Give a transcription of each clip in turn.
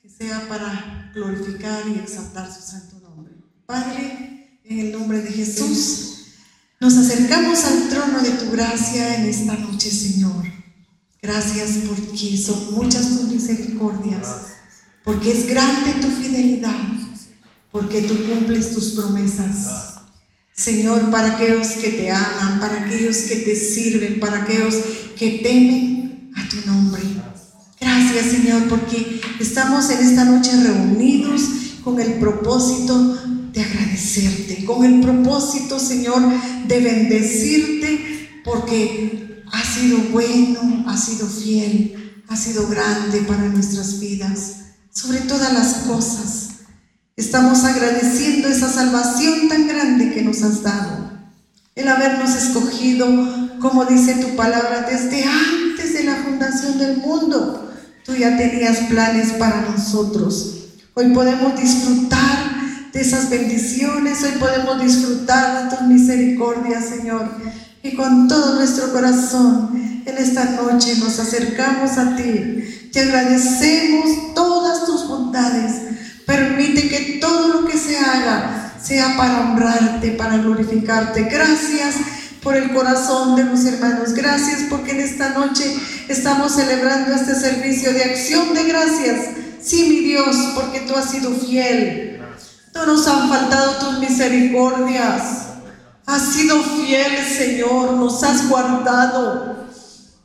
que sea para glorificar y exaltar su santo nombre. Padre, en el nombre de Jesús, nos acercamos al trono de tu gracia en esta noche, Señor. Gracias porque son muchas tus misericordias, porque es grande tu fidelidad, porque tú cumples tus promesas. Señor, para aquellos que te aman, para aquellos que te sirven, para aquellos que temen a tu nombre. Gracias, Señor, porque estamos en esta noche reunidos con el propósito de agradecerte, con el propósito, Señor, de bendecirte, porque ha sido bueno, ha sido fiel, ha sido grande para nuestras vidas, sobre todas las cosas. Estamos agradeciendo esa salvación tan grande que nos has dado. El habernos escogido, como dice tu palabra, desde antes de la fundación del mundo. Tú ya tenías planes para nosotros. Hoy podemos disfrutar de esas bendiciones, hoy podemos disfrutar de tus misericordias, Señor. Y con todo nuestro corazón, en esta noche nos acercamos a ti. Te agradecemos todas tus bondades Permite que todo lo que se haga sea para honrarte, para glorificarte. Gracias por el corazón de los hermanos. Gracias porque en esta noche estamos celebrando este servicio de acción de gracias. Sí, mi Dios, porque tú has sido fiel. No nos han faltado tus misericordias. Has sido fiel, Señor. Nos has guardado.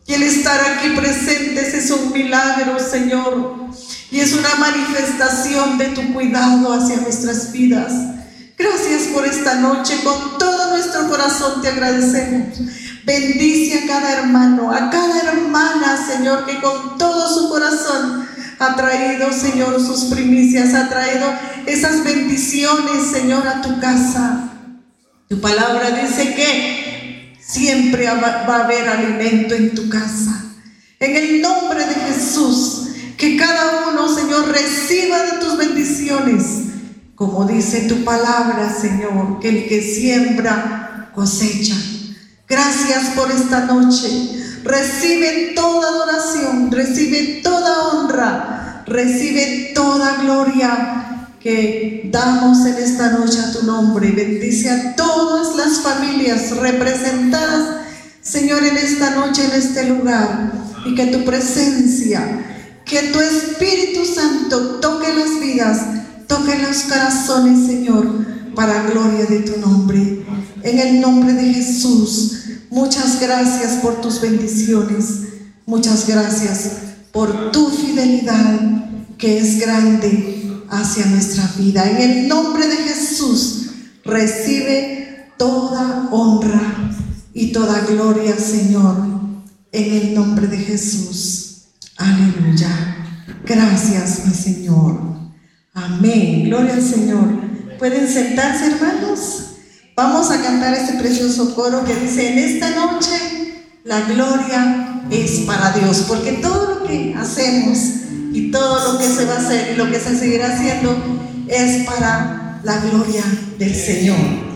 Y el estar aquí presentes es un milagro, Señor. Y es una manifestación de tu cuidado hacia nuestras vidas. Gracias por esta noche. Con todo nuestro corazón te agradecemos. Bendice a cada hermano, a cada hermana, Señor, que con todo su corazón ha traído, Señor, sus primicias, ha traído esas bendiciones, Señor, a tu casa. Tu palabra dice que siempre va a haber alimento en tu casa. En el nombre de Jesús. Que cada uno, Señor, reciba de tus bendiciones. Como dice tu palabra, Señor, que el que siembra cosecha. Gracias por esta noche. Recibe toda adoración, recibe toda honra, recibe toda gloria que damos en esta noche a tu nombre. Bendice a todas las familias representadas, Señor, en esta noche, en este lugar. Y que tu presencia que tu Espíritu Santo toque las vidas, toque los corazones, Señor, para gloria de tu nombre. En el nombre de Jesús, muchas gracias por tus bendiciones. Muchas gracias por tu fidelidad que es grande hacia nuestra vida. En el nombre de Jesús, recibe toda honra y toda gloria, Señor. En el nombre de Jesús. Aleluya. Gracias, mi Señor. Amén. Gloria al Señor. ¿Pueden sentarse, hermanos? Vamos a cantar este precioso coro que dice, en esta noche la gloria es para Dios, porque todo lo que hacemos y todo lo que se va a hacer y lo que se seguirá haciendo es para la gloria del Señor.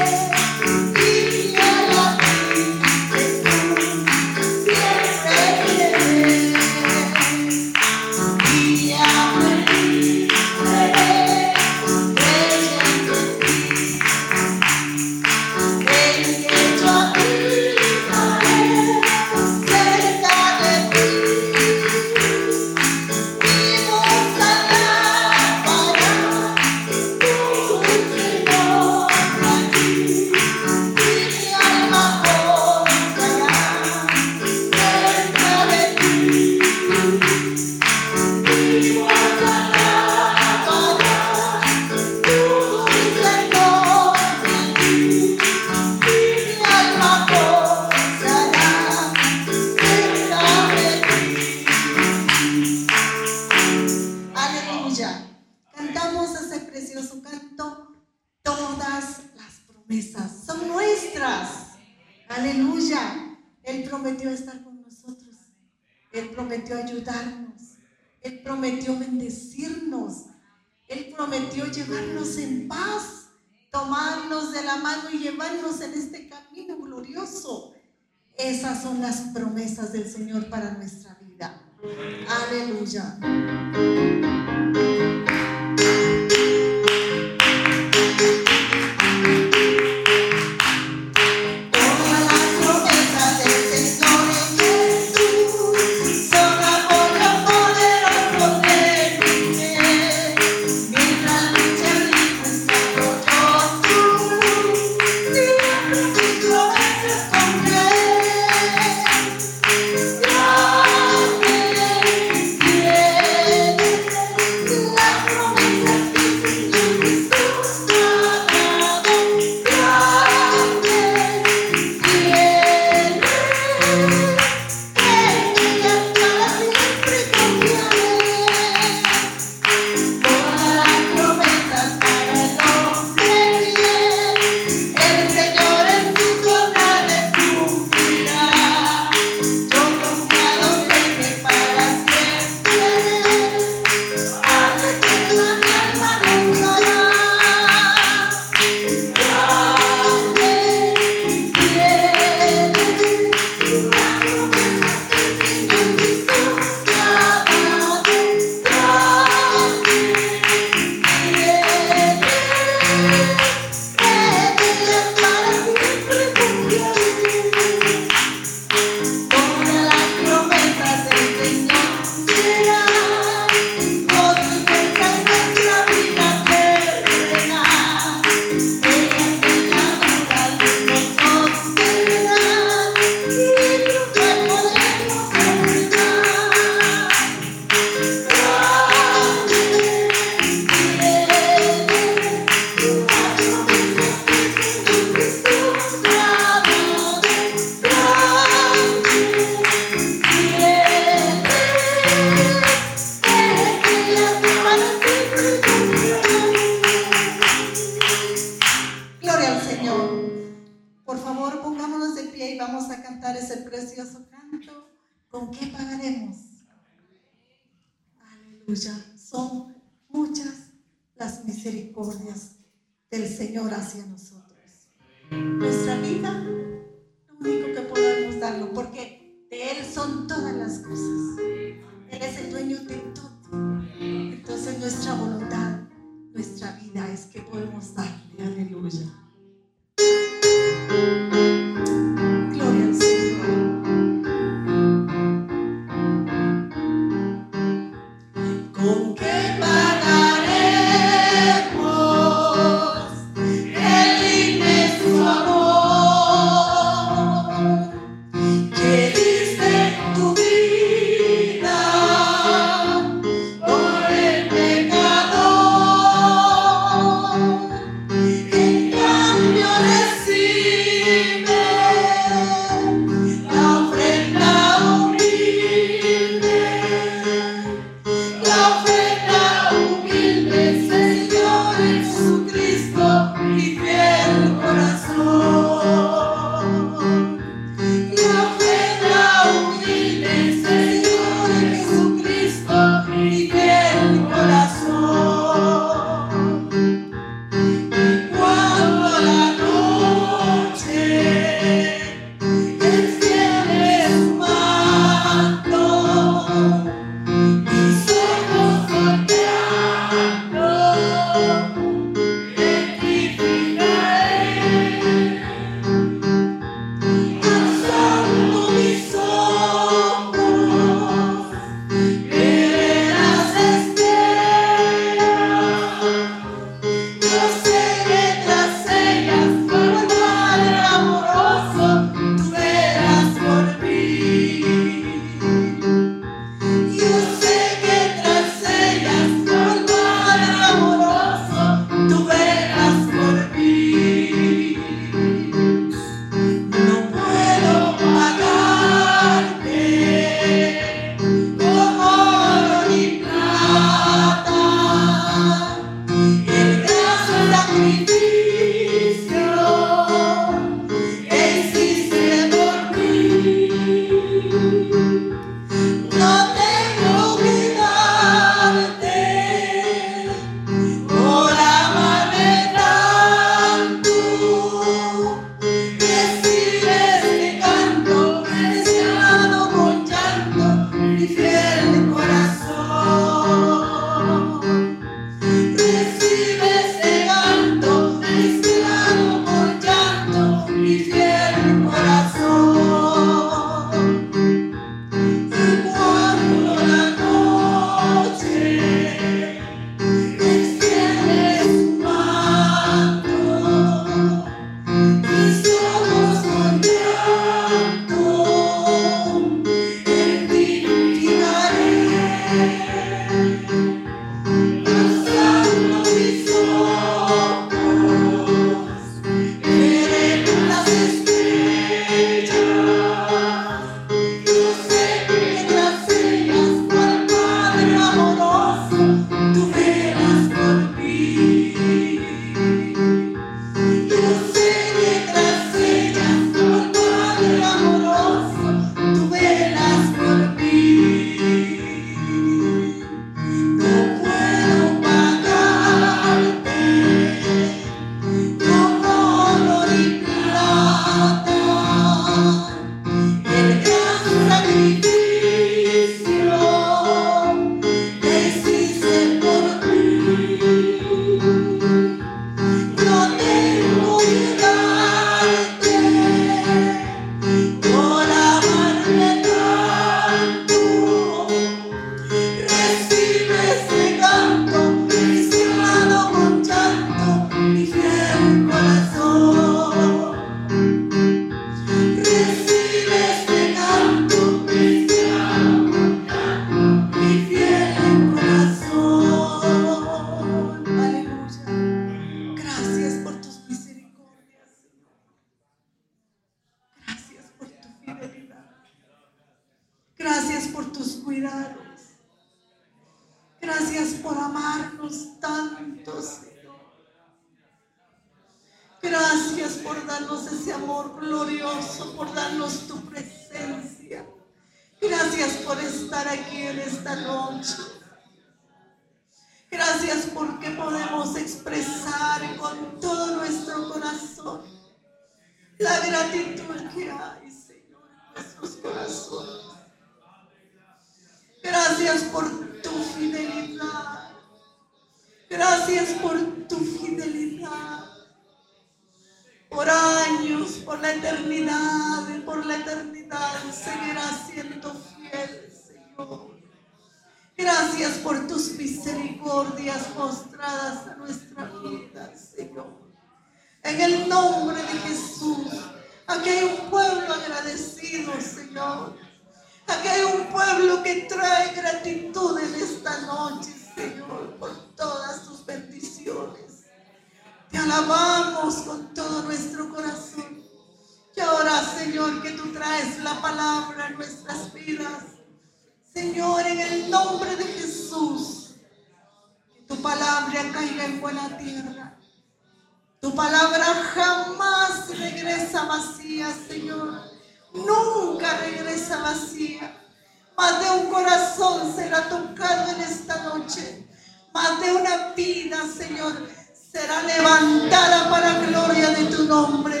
Más de una vida, Señor, será levantada para gloria de tu nombre.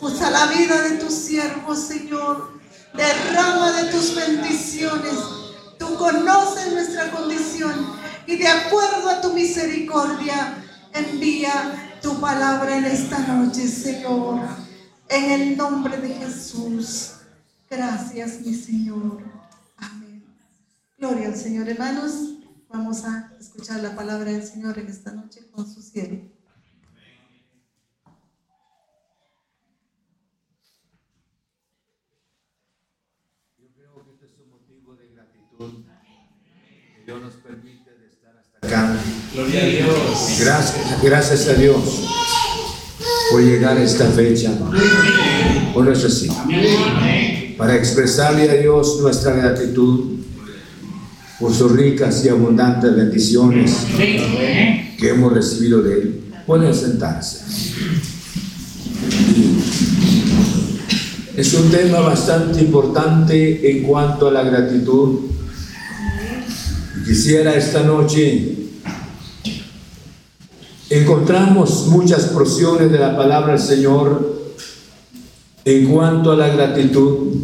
Usa la vida de tus siervos, Señor. Derrama de tus bendiciones Tú conoces nuestra condición y de acuerdo a tu misericordia envía tu palabra en esta noche, Señor. En el nombre de Jesús. Gracias, mi Señor. Amén. Gloria al Señor, hermanos. Vamos a escuchar la palabra del Señor en esta noche con su cielo. Dios nos permite estar hasta acá. Gloria a Dios. Gracias, gracias a Dios por llegar a esta fecha. Por eso sí. Para expresarle a Dios nuestra gratitud por sus ricas y abundantes bendiciones que hemos recibido de Él. Pueden sentarse. Es un tema bastante importante en cuanto a la gratitud Quisiera esta noche encontramos muchas porciones de la palabra del Señor en cuanto a la gratitud,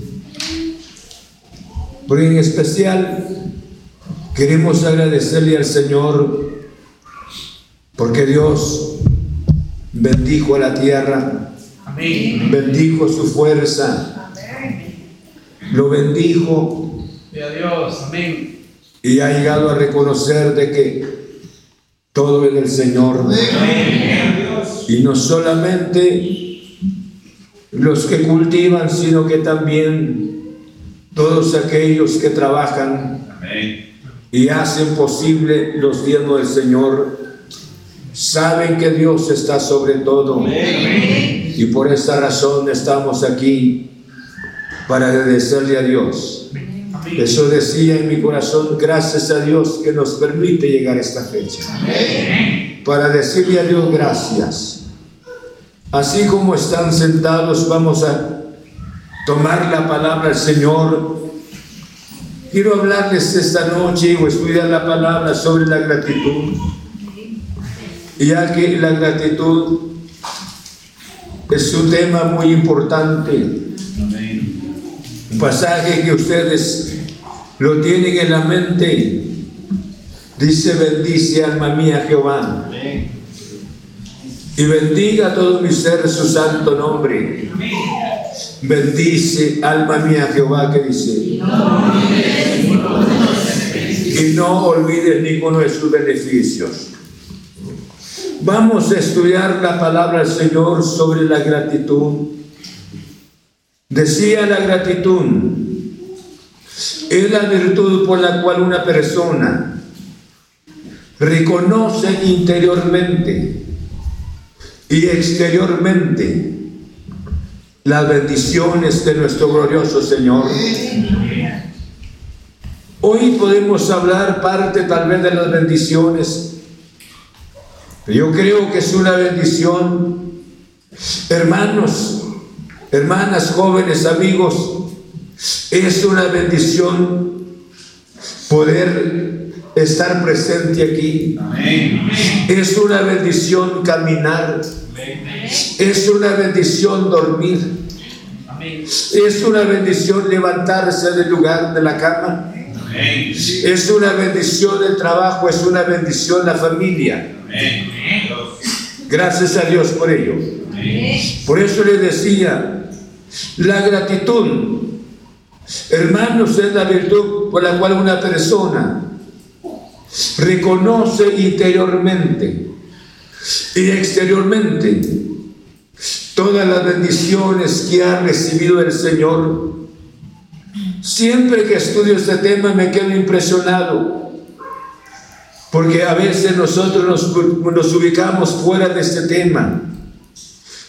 pero en especial queremos agradecerle al Señor porque Dios bendijo a la tierra, bendijo su fuerza, lo bendijo. Dios, amén y ha llegado a reconocer de que todo es del Señor. Y no solamente los que cultivan, sino que también todos aquellos que trabajan y hacen posible los diezmos del Señor, saben que Dios está sobre todo. Y por esa razón estamos aquí para agradecerle a Dios. Eso decía en mi corazón, gracias a Dios que nos permite llegar a esta fecha. Para decirle a Dios gracias. Así como están sentados, vamos a tomar la palabra del Señor. Quiero hablarles esta noche o estudiar la palabra sobre la gratitud. Ya que la gratitud es un tema muy importante. Un pasaje que ustedes lo tienen en la mente. Dice, bendice alma mía Jehová. Y bendiga todo mi ser su santo nombre. Bendice alma mía Jehová que dice. Y no olvides ninguno de sus beneficios. Vamos a estudiar la palabra del Señor sobre la gratitud. Decía la gratitud es la virtud por la cual una persona reconoce interiormente y exteriormente las bendiciones de nuestro glorioso Señor. Hoy podemos hablar parte tal vez de las bendiciones. Yo creo que es una bendición, hermanos, hermanas, jóvenes, amigos, es una bendición poder estar presente aquí. Es una bendición caminar. Es una bendición dormir. Es una bendición levantarse del lugar de la cama. Es una bendición el trabajo, es una bendición la familia. Gracias a Dios por ello. Por eso le decía, la gratitud, hermanos, es la virtud por la cual una persona reconoce interiormente y exteriormente todas las bendiciones que ha recibido el Señor. Siempre que estudio este tema me quedo impresionado, porque a veces nosotros nos, ubicamos fuera de este tema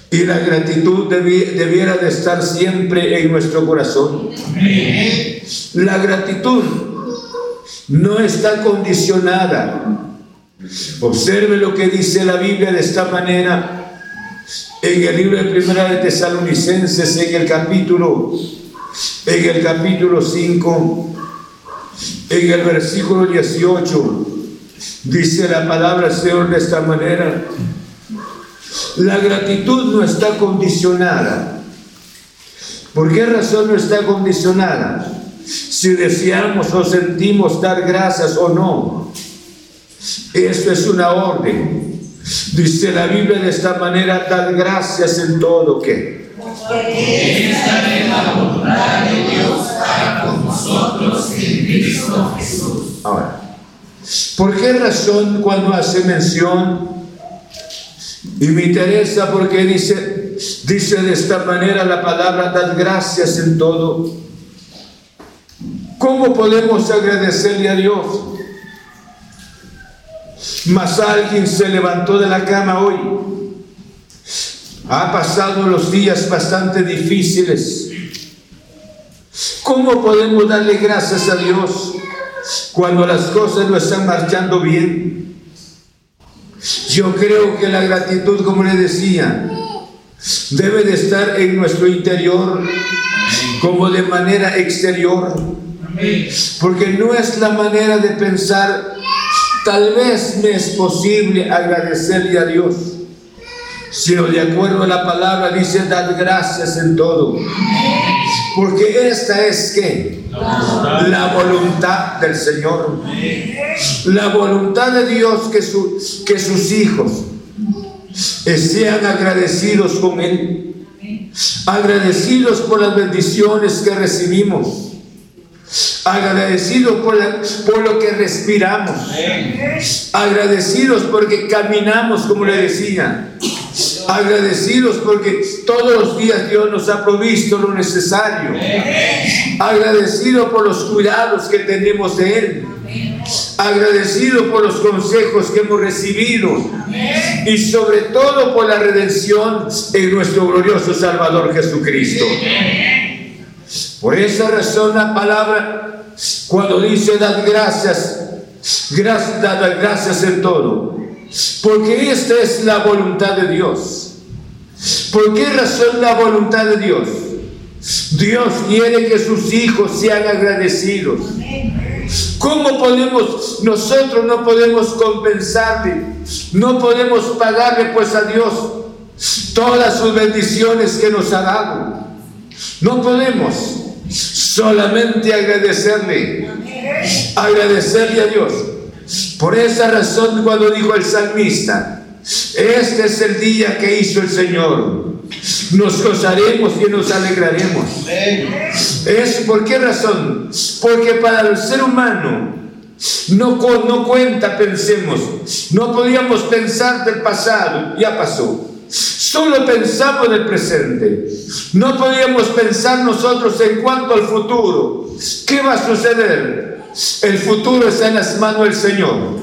y la gratitud debiera de estar siempre en nuestro corazón. La gratitud no está condicionada. Observe lo que dice la Biblia de esta manera en el libro de Primera de Tesalonicenses, en el capítulo, en el capítulo 5, en el versículo 18, dice la palabra Señor de esta manera. La gratitud no está condicionada. ¿Por qué razón no está condicionada? si deseamos o sentimos dar gracias o no. Esto es una orden. Dice la Biblia de esta manera, dar gracias en todo que. Porque esta es la voluntad de Dios para con nosotros en Cristo Jesús. Ahora, ¿por qué razón cuando hace mención? Y me interesa porque dice, dice de esta manera la palabra, dar gracias en todo. ¿Cómo podemos agradecerle a Dios? Mas alguien se levantó de la cama hoy. Ha pasado los días bastante difíciles. ¿Cómo podemos darle gracias a Dios cuando las cosas no están marchando bien? Yo creo que la gratitud, como le decía, debe de estar en nuestro interior como de manera exterior. Porque no es la manera de pensar, tal vez me es posible agradecerle a Dios, sino de acuerdo a la palabra dice, dar gracias en todo. Porque esta es que la voluntad del Señor. La voluntad de Dios que, que sus hijos sean agradecidos con Él. Agradecidos por las bendiciones que recibimos agradecidos por, por, lo que respiramos, agradecidos porque caminamos, como le decía, agradecidos porque todos los días Dios nos ha provisto lo necesario, agradecidos por los cuidados que tenemos de Él, agradecidos por los consejos que hemos recibido. Y sobre todo por la redención en nuestro glorioso Salvador Jesucristo. Por esa razón la palabra, cuando dice dar gracias, gracias, dar gracias en todo, porque esta es la voluntad de Dios. ¿Por qué razón la voluntad de Dios? Dios quiere que sus hijos sean agradecidos. ¿Cómo podemos, nosotros no podemos compensarle, no podemos pagarle pues a Dios todas sus bendiciones que nos ha dado? No podemos solamente agradecerle, agradecerle a Dios. Por esa razón cuando dijo el salmista, este es el día que hizo el Señor, nos gozaremos y nos alegraremos. ¿Es por qué razón? Porque para el ser humano no, no cuenta, pensemos, no podíamos pensar del pasado, ya pasó. Solo pensamos en el presente. No podíamos pensar nosotros en cuanto al futuro. ¿Qué va a suceder? El futuro está en las manos del Señor.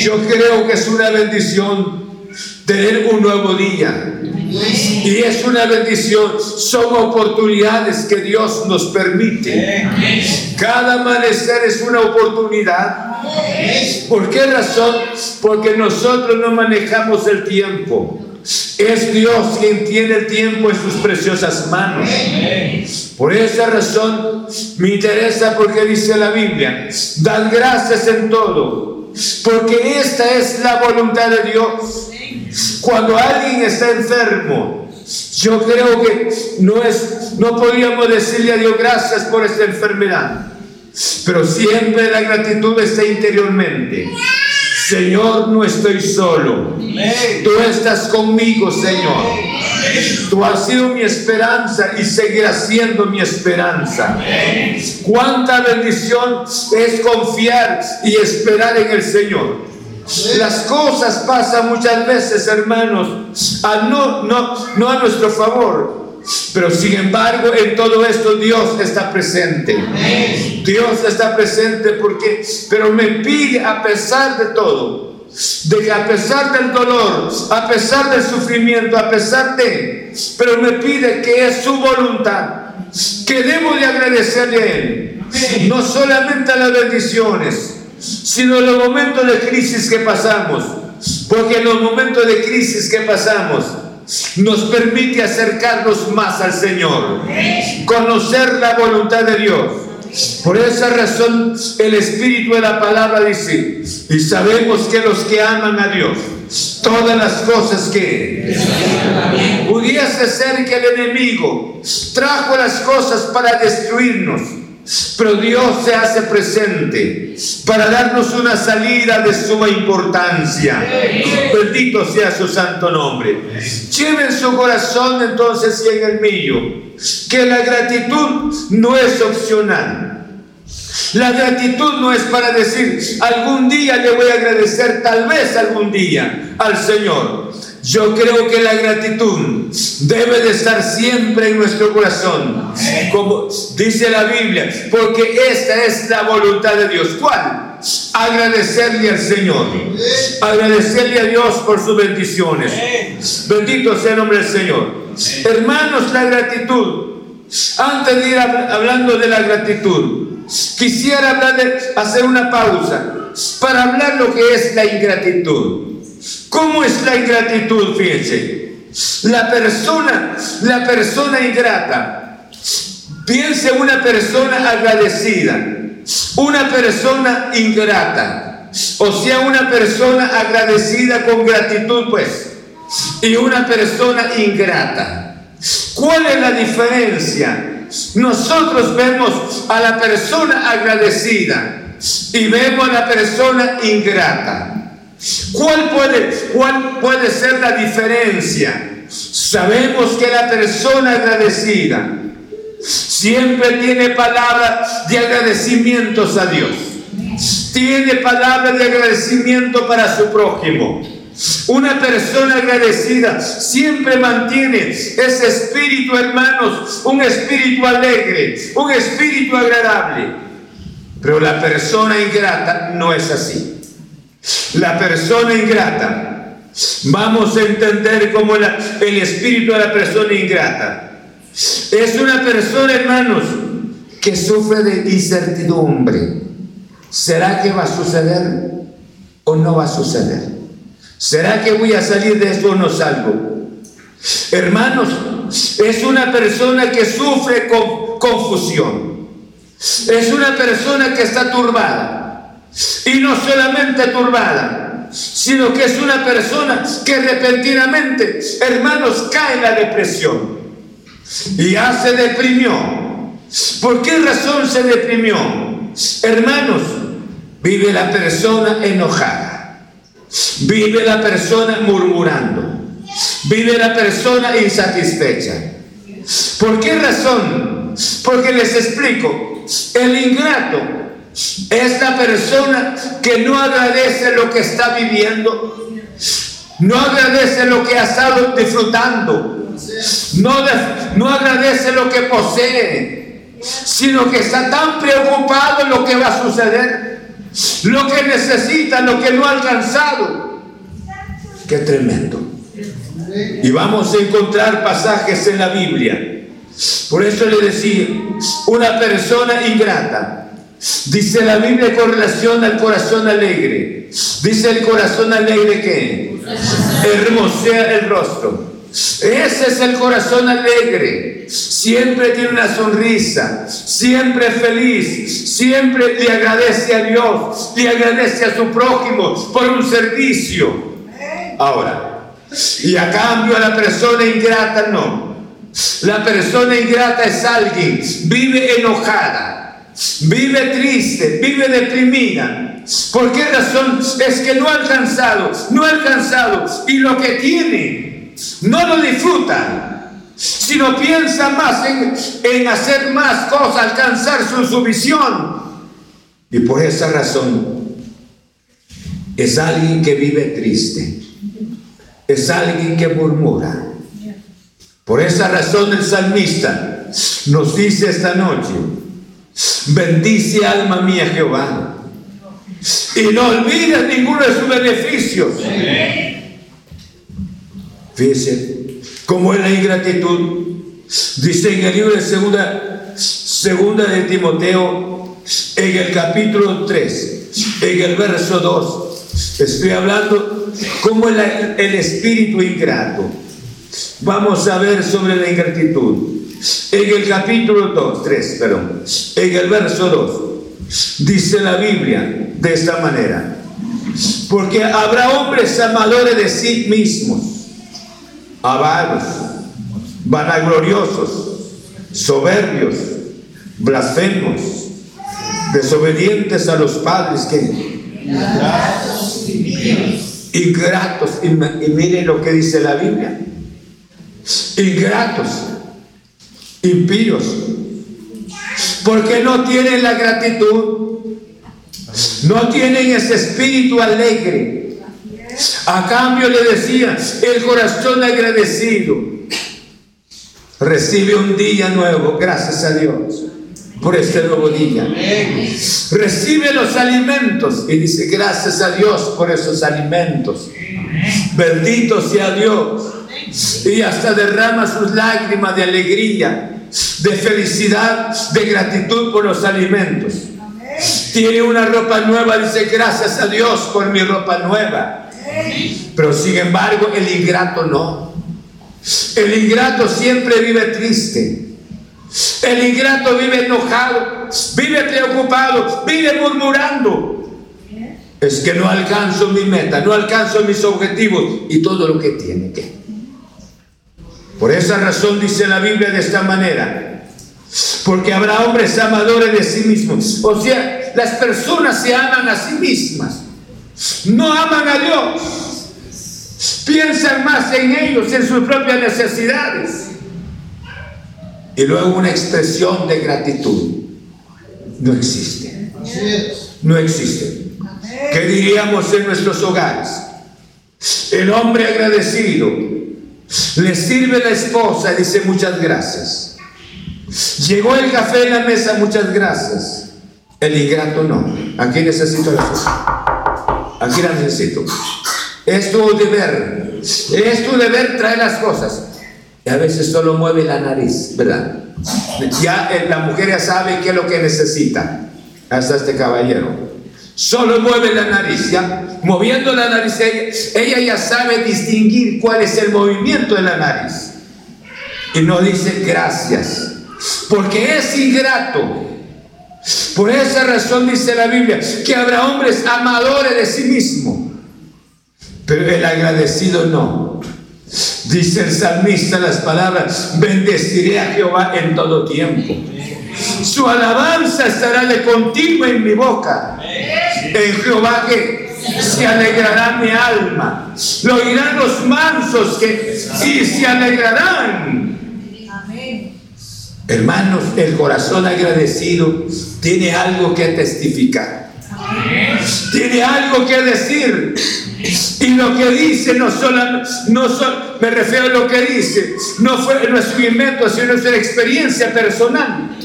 Yo creo que es una bendición tener un nuevo día. Y es una bendición, son oportunidades que Dios nos permite. Cada amanecer es una oportunidad. ¿Por qué razón? Porque nosotros no manejamos el tiempo. Es Dios quien tiene el tiempo en sus preciosas manos. Por esa razón me interesa porque dice la Biblia, dan gracias en todo, porque esta es la voluntad de Dios. Cuando alguien está enfermo, yo creo que no es no podríamos decirle a Dios gracias por esta enfermedad. Pero siempre la gratitud está interiormente. Señor, no estoy solo. Tú estás conmigo, Señor. Tú has sido mi esperanza y seguirás siendo mi esperanza. Cuánta bendición es confiar y esperar en el Señor. Las cosas pasan muchas veces, hermanos, a no, no, no a nuestro favor, pero sin embargo, en todo esto Dios está presente. Dios está presente porque, pero me pide a pesar de todo, de que a pesar del dolor, a pesar del sufrimiento, a pesar de, pero me pide que es su voluntad, que debo de agradecerle a Él, no solamente a las bendiciones, sino en los momentos de crisis que pasamos, porque en los momentos de crisis que pasamos, nos permite acercarnos más al Señor, conocer la voluntad de Dios. Por esa razón el Espíritu de la palabra dice, y sabemos que los que aman a Dios, todas las cosas que pudiese ser que el enemigo trajo las cosas para destruirnos, pero Dios se hace presente para darnos una salida de suma importancia. Bendito sea su santo nombre. Lleve en su corazón entonces y en el mío que la gratitud no es opcional. La gratitud no es para decir, algún día le voy a agradecer, tal vez algún día al Señor. Yo creo que la gratitud debe de estar siempre en nuestro corazón, como dice la Biblia, porque esta es la voluntad de Dios. ¿Cuál? Agradecerle al Señor, agradecerle a Dios por sus bendiciones. Bendito sea el nombre del Señor. Hermanos, la gratitud. Antes de ir hablando de la gratitud, quisiera hablar de, hacer una pausa para hablar lo que es la ingratitud. ¿Cómo es la ingratitud? Fíjense. La persona, la persona ingrata. Piense una persona agradecida, una persona ingrata. O sea, una persona agradecida con gratitud, pues, y una persona ingrata. ¿Cuál es la diferencia? Nosotros vemos a la persona agradecida y vemos a la persona ingrata. ¿Cuál puede, ¿Cuál puede ser la diferencia? Sabemos que la persona agradecida siempre tiene palabras de agradecimientos a Dios. Tiene palabras de agradecimiento para su prójimo. Una persona agradecida siempre mantiene ese espíritu, hermanos, un espíritu alegre, un espíritu agradable. Pero la persona ingrata no es así. La persona ingrata, vamos a entender como el espíritu de la persona ingrata. Es una persona, hermanos, que sufre de incertidumbre. ¿Será que va a suceder o no va a suceder? ¿Será que voy a salir de esto o no salgo? Hermanos, es una persona que sufre con confusión. Es una persona que está turbada. Y no solamente turbada, sino que es una persona que repentinamente, hermanos, cae en la depresión. Y ya se deprimió. ¿Por qué razón se deprimió? Hermanos, vive la persona enojada. Vive la persona murmurando. Vive la persona insatisfecha. ¿Por qué razón? Porque les explico, el ingrato es la persona que no agradece lo que está viviendo, no agradece lo que ha estado disfrutando, no, no agradece lo que posee, sino que está tan preocupado en lo que va a suceder, lo que necesita, lo que no ha alcanzado. Qué tremendo. Y vamos a encontrar pasajes en la Biblia. Por eso le decía, una persona ingrata. Dice la Biblia con relación al corazón alegre. Dice el corazón alegre que hermosea el rostro. Ese es el corazón alegre. Siempre tiene una sonrisa, siempre feliz, siempre le agradece a Dios, le agradece a su prójimo por un servicio. Ahora, y a cambio a la persona ingrata no. La persona ingrata es alguien, vive enojada, vive triste, vive deprimida. ¿Por qué razón? Es que no ha alcanzado, no ha alcanzado. Y lo que tiene, no lo disfruta, sino piensa más en, hacer más cosas, alcanzar su, su visión. Y por esa razón es alguien que vive triste, es alguien que murmura. Por esa razón el salmista nos dice esta noche, bendice alma mía Jehová y no olvides ninguno de sus beneficios. Fíjense cómo es la ingratitud. Dice en el libro de segunda, segunda de Timoteo, en el capítulo 3, en el verso 2, estoy hablando cómo es el espíritu ingrato. Vamos a ver sobre la ingratitud. En el capítulo 2, 3, perdón, en el verso 2, dice la Biblia de esta manera, porque habrá hombres amadores de sí mismos, avaros, vanagloriosos, soberbios, blasfemos, desobedientes a los padres que ingratos, y, y miren lo que dice la Biblia. Ingratos, impíos, porque no tienen la gratitud, no tienen ese espíritu alegre. A cambio le decía, el corazón agradecido recibe un día nuevo, gracias a Dios por este nuevo día. Recibe los alimentos y dice gracias a Dios por esos alimentos. Bendito sea Dios y hasta derrama sus lágrimas de alegría, de felicidad, de gratitud por los alimentos. Tiene una ropa nueva, dice gracias a Dios por mi ropa nueva. Pero sin embargo el ingrato no. El ingrato siempre vive triste. El ingrato vive enojado, vive preocupado, vive murmurando. Es que no alcanzo mi meta, no alcanzo mis objetivos y todo lo que tiene que. Por esa razón dice la Biblia de esta manera. Porque habrá hombres amadores de sí mismos. O sea, las personas se aman a sí mismas. No aman a Dios. Piensan más en ellos, en sus propias necesidades. Y luego una expresión de gratitud. No existe. No existe. ¿Qué diríamos en nuestros hogares? El hombre agradecido le sirve la esposa y dice muchas gracias. Llegó el café en la mesa, muchas gracias. El ingrato no. Aquí necesito la cosa. Aquí la necesito. Es tu deber. Es tu deber traer las cosas. Y a veces solo mueve la nariz, ¿verdad? Ya eh, la mujer ya sabe qué es lo que necesita. Hasta este caballero. Solo mueve la nariz, ¿ya? Moviendo la nariz, ella, ya sabe distinguir cuál es el movimiento de la nariz. Y no dice gracias, porque es ingrato. Por esa razón dice la Biblia que habrá hombres amadores de sí mismo, pero el agradecido no. Dice el salmista las palabras, bendeciré a Jehová en todo tiempo. Su alabanza estará de continuo en mi boca. En Jehová que se alegrará mi alma. Lo oirán los mansos que sí se alegrarán. Hermanos, el corazón agradecido tiene algo que testificar. Tiene algo que decir. Y lo que dice no solo, no solo, me refiero a lo que dice, no fue nuestro invento, sino nuestra experiencia personal.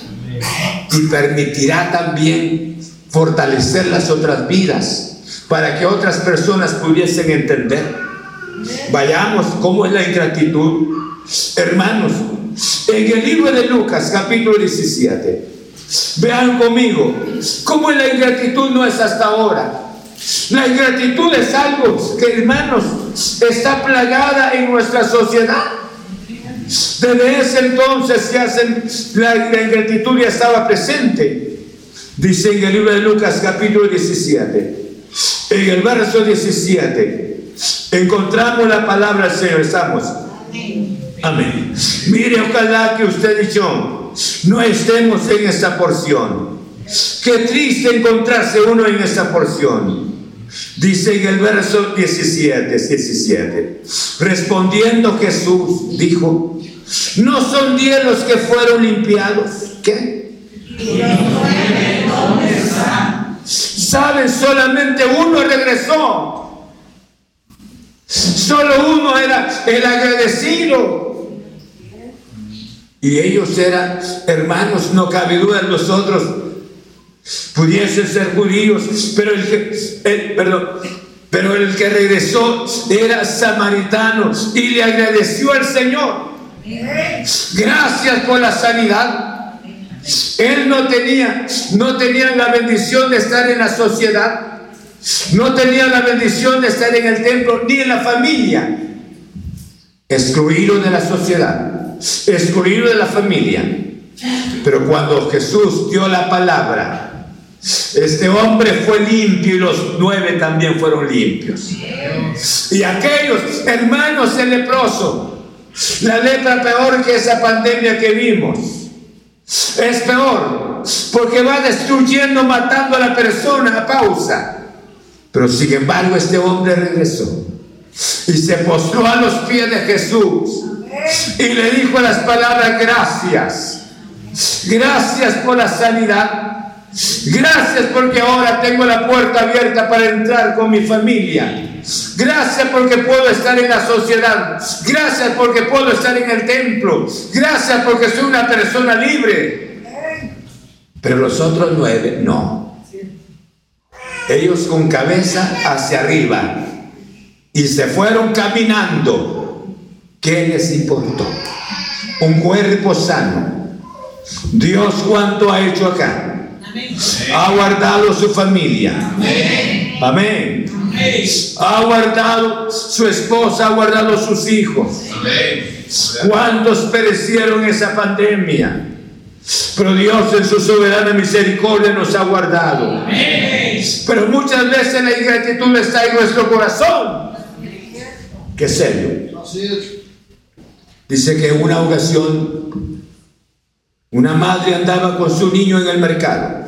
Y permitirá también fortalecer las otras vidas para que otras personas pudiesen entender. Vayamos, ¿cómo es la ingratitud? Hermanos, en el libro de Lucas, capítulo 17, vean conmigo, ¿cómo la ingratitud no es hasta ahora? La ingratitud es algo que, hermanos, está plagada en nuestra sociedad. Desde ese entonces que la ingratitud ya estaba presente. Dice en el libro de Lucas capítulo 17, en el verso 17, encontramos la palabra del Señor. Estamos. Amén. Mire, ojalá que usted y yo no estemos en esta porción. Qué triste encontrarse uno en esta porción. Dice en el verso 17, 17, respondiendo Jesús dijo, ¿no son diez los que fueron limpiados? ¿Qué? Saben, solamente uno regresó. Solo uno era el agradecido. Y ellos eran hermanos, no cabe duda, los otros pudiesen ser judíos, pero el que, perdón, pero el que regresó era samaritano y le agradeció al Señor. Gracias por la sanidad. Él no tenía, no tenía la bendición de estar en la sociedad, no tenía la bendición de estar en el templo ni en la familia, excluido de la sociedad, excluido de la familia. Pero cuando Jesús dio la palabra, este hombre fue limpio y los nueve también fueron limpios. Y aquellos hermanos el leproso, la lepra peor que esa pandemia que vimos. Es peor porque va destruyendo, matando a la persona a pausa. Pero sin embargo este hombre regresó y se postró a los pies de Jesús y le dijo las palabras gracias. Gracias por la sanidad. Gracias porque ahora tengo la puerta abierta para entrar con mi familia. Gracias porque puedo estar en la sociedad. Gracias porque puedo estar en el templo. Gracias porque soy una persona libre. Pero los otros nueve no. Ellos con cabeza hacia arriba y se fueron caminando. ¿Qué les importó? Un cuerpo sano. Dios cuánto ha hecho acá. Ha guardado su familia. Amén. Ha guardado su esposa, ha guardado sus hijos. ¿Cuántos perecieron esa pandemia? Pero Dios en su soberana misericordia nos ha guardado. Pero muchas veces la ingratitud está en nuestro corazón. Qué serio. Dice que en una ocasión una madre andaba con su niño en el mercado.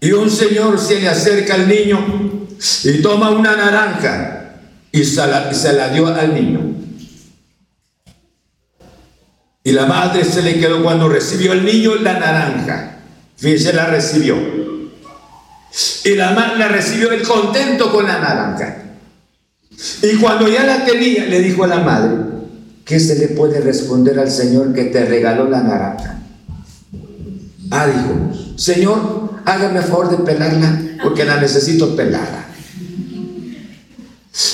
Y un señor se le acerca al niño y toma una naranja y se la, dio al niño. Y la madre se le quedó cuando recibió el niño la naranja. Fíjese, la recibió. Y la madre la recibió el contento con la naranja. Y cuando ya la tenía, le dijo a la madre, ¿qué se le puede responder al Señor que te regaló la naranja? Ah, dijo, Señor, hágame favor de pelarla porque la necesito pelada.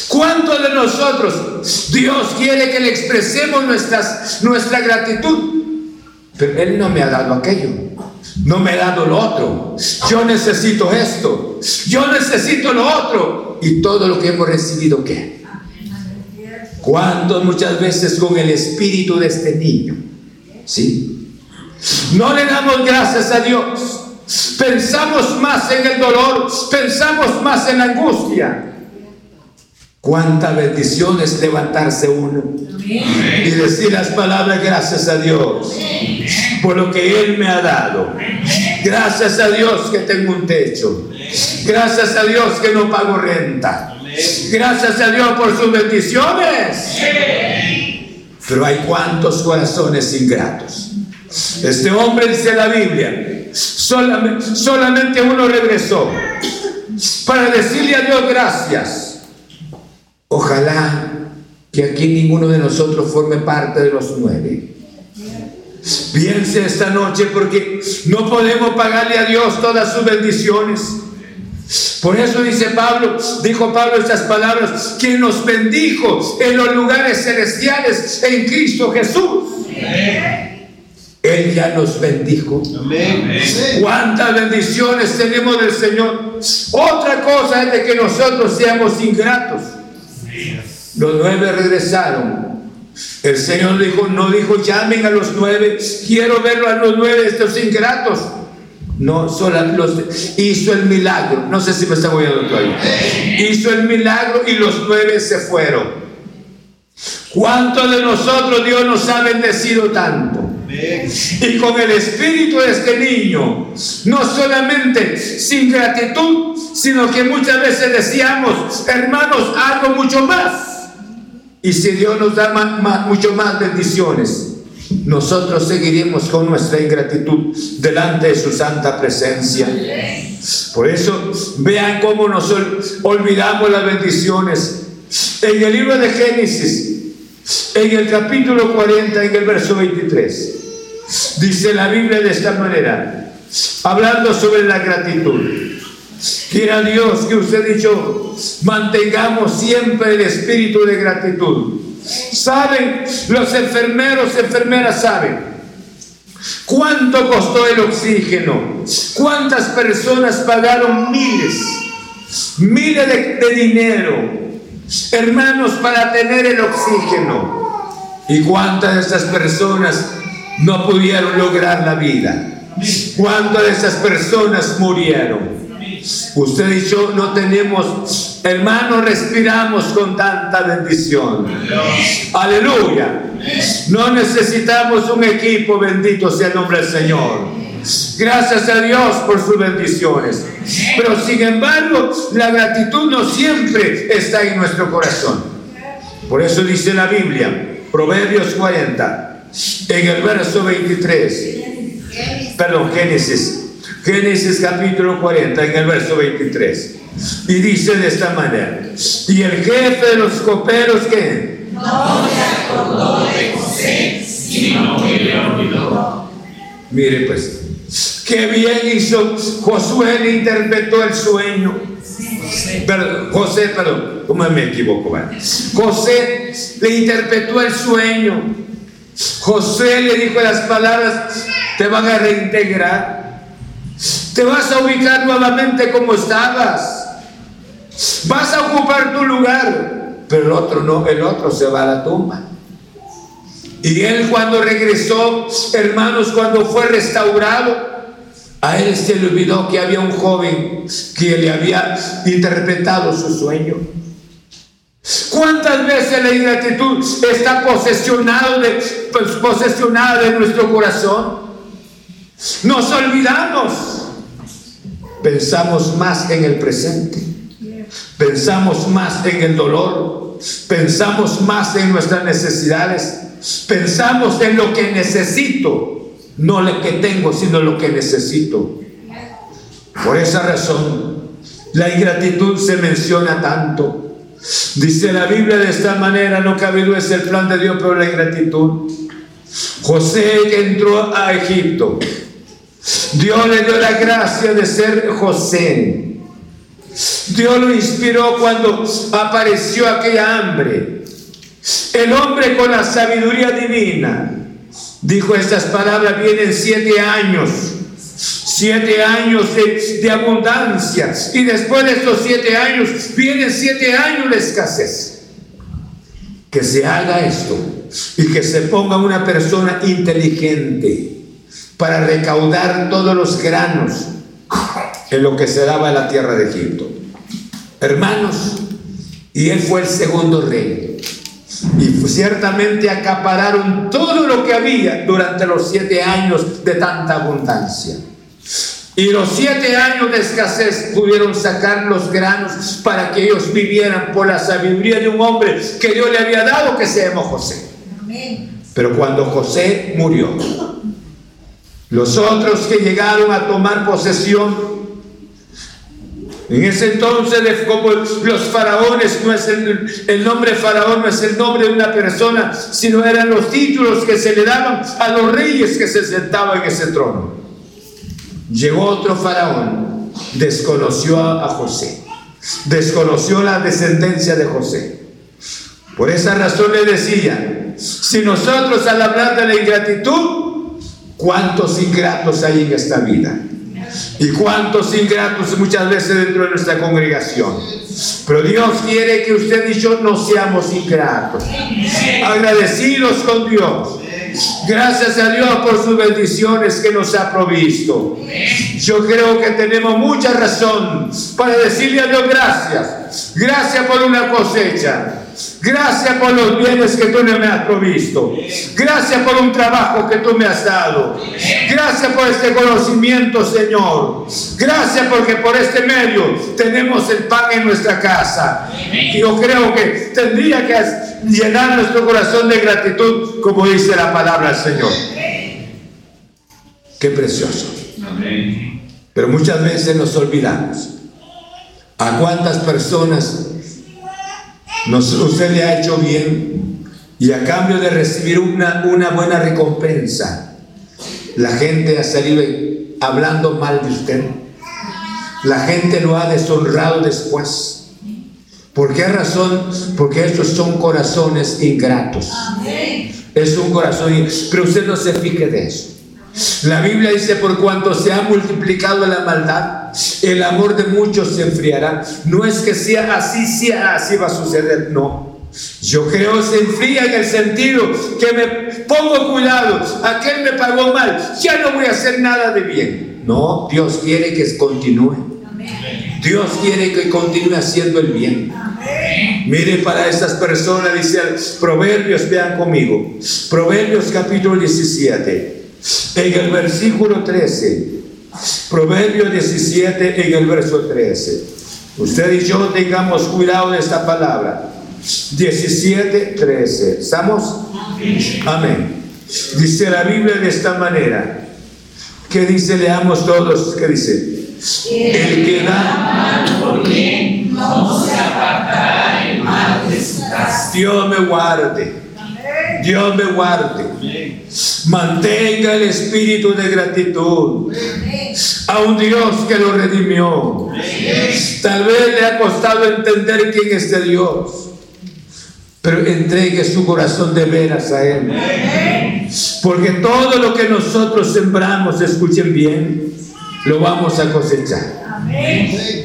¿Cuántos de nosotros Dios quiere que le expresemos nuestras, nuestra gratitud? Pero Él no me ha dado aquello, no me ha dado lo otro. Yo necesito esto, yo necesito lo otro. Y todo lo que hemos recibido, ¿qué? ¿Cuántos muchas veces con el espíritu de este niño? ¿Sí? No le damos gracias a Dios Pensamos más en el dolor, pensamos más en la angustia. Cuánta bendición es levantarse uno y decir las palabras gracias a Dios por lo que Él me ha dado. Gracias a Dios que tengo un techo. Gracias a Dios que no pago renta. Gracias a Dios por sus bendiciones. Pero hay cuantos corazones ingratos. Este hombre dice la Biblia Solamente, uno regresó para decirle a Dios gracias. Ojalá que aquí ninguno de nosotros forme parte de los nueve. Piense esta noche porque no podemos pagarle a Dios todas sus bendiciones. Por eso dice Pablo, dijo Pablo estas palabras, quien nos bendijo en los lugares celestiales en Cristo Jesús. Él ya nos bendijo. Cuántas bendiciones tenemos del Señor. Otra cosa es de que nosotros seamos ingratos. Los nueve regresaron. El Señor dijo, no dijo, llamen a los nueve, quiero verlo a los nueve, estos ingratos. No, solo los, hizo el milagro. No sé si me está oyendo todavía. Hizo el milagro y los nueve se fueron. ¿Cuántos de nosotros Dios nos ha bendecido tanto? Y con el espíritu de este niño, no solamente sin gratitud, sino que muchas veces decíamos, hermanos, algo mucho más. Y si Dios nos da mucho más bendiciones, nosotros seguiremos con nuestra ingratitud delante de su santa presencia. Por eso, vean cómo nos olvidamos las bendiciones. En el libro de Génesis, en el capítulo 40, en el verso 23, dice la Biblia de esta manera, hablando sobre la gratitud. Quiera Dios que usted dicho, mantengamos siempre el espíritu de gratitud Saben, los enfermeros, enfermeras saben cuánto costó el oxígeno, cuántas personas pagaron miles, miles de, dinero, hermanos, para tener el oxígeno. Y cuántas de estas personas no pudieron lograr la vida. Cuántas de esas personas murieron. Usted y yo no tenemos, hermanos, respiramos con tanta bendición. Aleluya. No necesitamos un equipo, bendito sea el nombre del Señor. Gracias a Dios por sus bendiciones. Pero sin embargo, la gratitud no siempre está en nuestro corazón. Por eso dice la Biblia, Proverbios 40, en el verso 23, perdón, Génesis Génesis capítulo 40, en el verso 23. Y dice de esta manera, y el jefe de los coperos que no se acordó de José, sino que le olvidó. Mire pues, qué bien hizo Josué, le interpretó el sueño. Perdón, José, perdón, ¿cómo me equivoco? José le interpretó el sueño. José le dijo las palabras, te van a reintegrar te vas a ubicar nuevamente como estabas. Vas a ocupar tu lugar. Pero el otro no, el otro se va a la tumba. Y él cuando regresó, hermanos, cuando fue restaurado, a él se le olvidó que había un joven que le había interpretado su sueño. ¿Cuántas veces la ingratitud está posesionada de, pues, posesionada de nuestro corazón? Nos olvidamos. Pensamos más en el presente, pensamos más en el dolor, pensamos más en nuestras necesidades, pensamos en lo que necesito, no lo que tengo, sino lo que necesito. Por esa razón, la ingratitud se menciona tanto. Dice la Biblia de esta manera, no cabe duda, es el plan de Dios, pero la ingratitud. José entró a Egipto Dios le dio la gracia de ser José. Dios lo inspiró cuando apareció aquella hambre. El hombre con la sabiduría divina dijo estas palabras, vienen siete años, siete años de, abundancia y después de estos siete años vienen siete años de escasez. Que se haga esto y que se ponga una persona inteligente para recaudar todos los granos en lo que se daba en la tierra de Egipto. Hermanos, y él fue el segundo rey. Y ciertamente acapararon todo lo que había durante los siete años de tanta abundancia. Y los siete años de escasez pudieron sacar los granos para que ellos vivieran por la sabiduría de un hombre que Dios le había dado, que se llamó José. Pero cuando José murió, los otros que llegaron a tomar posesión, en ese entonces, como los faraones, no es el, nombre faraón, no es el nombre de una persona, sino eran los títulos que se le daban a los reyes que se sentaban en ese trono. Llegó otro faraón desconoció a José, desconoció la descendencia de José. Por esa razón le decía, si nosotros al hablar de la ingratitud, ¿cuántos ingratos hay en esta vida? Y cuántos ingratos muchas veces dentro de nuestra congregación. Pero Dios quiere que usted y yo no seamos ingratos. Agradecidos con Dios. Gracias a Dios por sus bendiciones que nos ha provisto. Yo creo que tenemos mucha razón para decirle a Dios gracias. Gracias por una cosecha. Gracias por los bienes que tú me has provisto. Gracias por un trabajo que tú me has dado. Gracias por este conocimiento, Señor. Gracias porque por este medio tenemos el pan en nuestra casa. Y yo creo que tendría que llenar nuestro corazón de gratitud, como dice la palabra del Señor. Qué precioso. Pero muchas veces nos olvidamos. ¿A cuántas personas usted le ha hecho bien y a cambio de recibir una, una buena recompensa, la gente ha salido hablando mal de usted. La gente lo ha deshonrado después. ¿Por qué razón? Porque estos son corazones ingratos. Es un corazón, pero usted no se fije de eso. La Biblia dice, por cuanto se ha multiplicado la maldad, el amor de muchos se enfriará. No es que sea así, sea así va a suceder, no. Yo creo se enfría en el sentido que me pongo cuidado, aquel me pagó mal, ya no voy a hacer nada de bien. No, Dios quiere que continúe. Dios quiere que continúe haciendo el bien. Mire para estas personas, dice Proverbios, vean conmigo. Proverbios capítulo 17 en el versículo 13, Proverbio 17 en el verso 13. Usted y yo tengamos cuidado de esta palabra. 17, 13. ¿Estamos? Amén. Dice la Biblia de esta manera. ¿Qué dice? Leamos todos. ¿Qué dice? El que da por bien no se apartará el mal de su casa. Dios me guarde. Dios me guarde. Mantenga el espíritu de gratitud a un Dios que lo redimió. Tal vez le ha costado entender quién es este Dios, pero entregue su corazón de veras a Él. Porque todo lo que nosotros sembramos, escuchen bien, lo vamos a cosechar.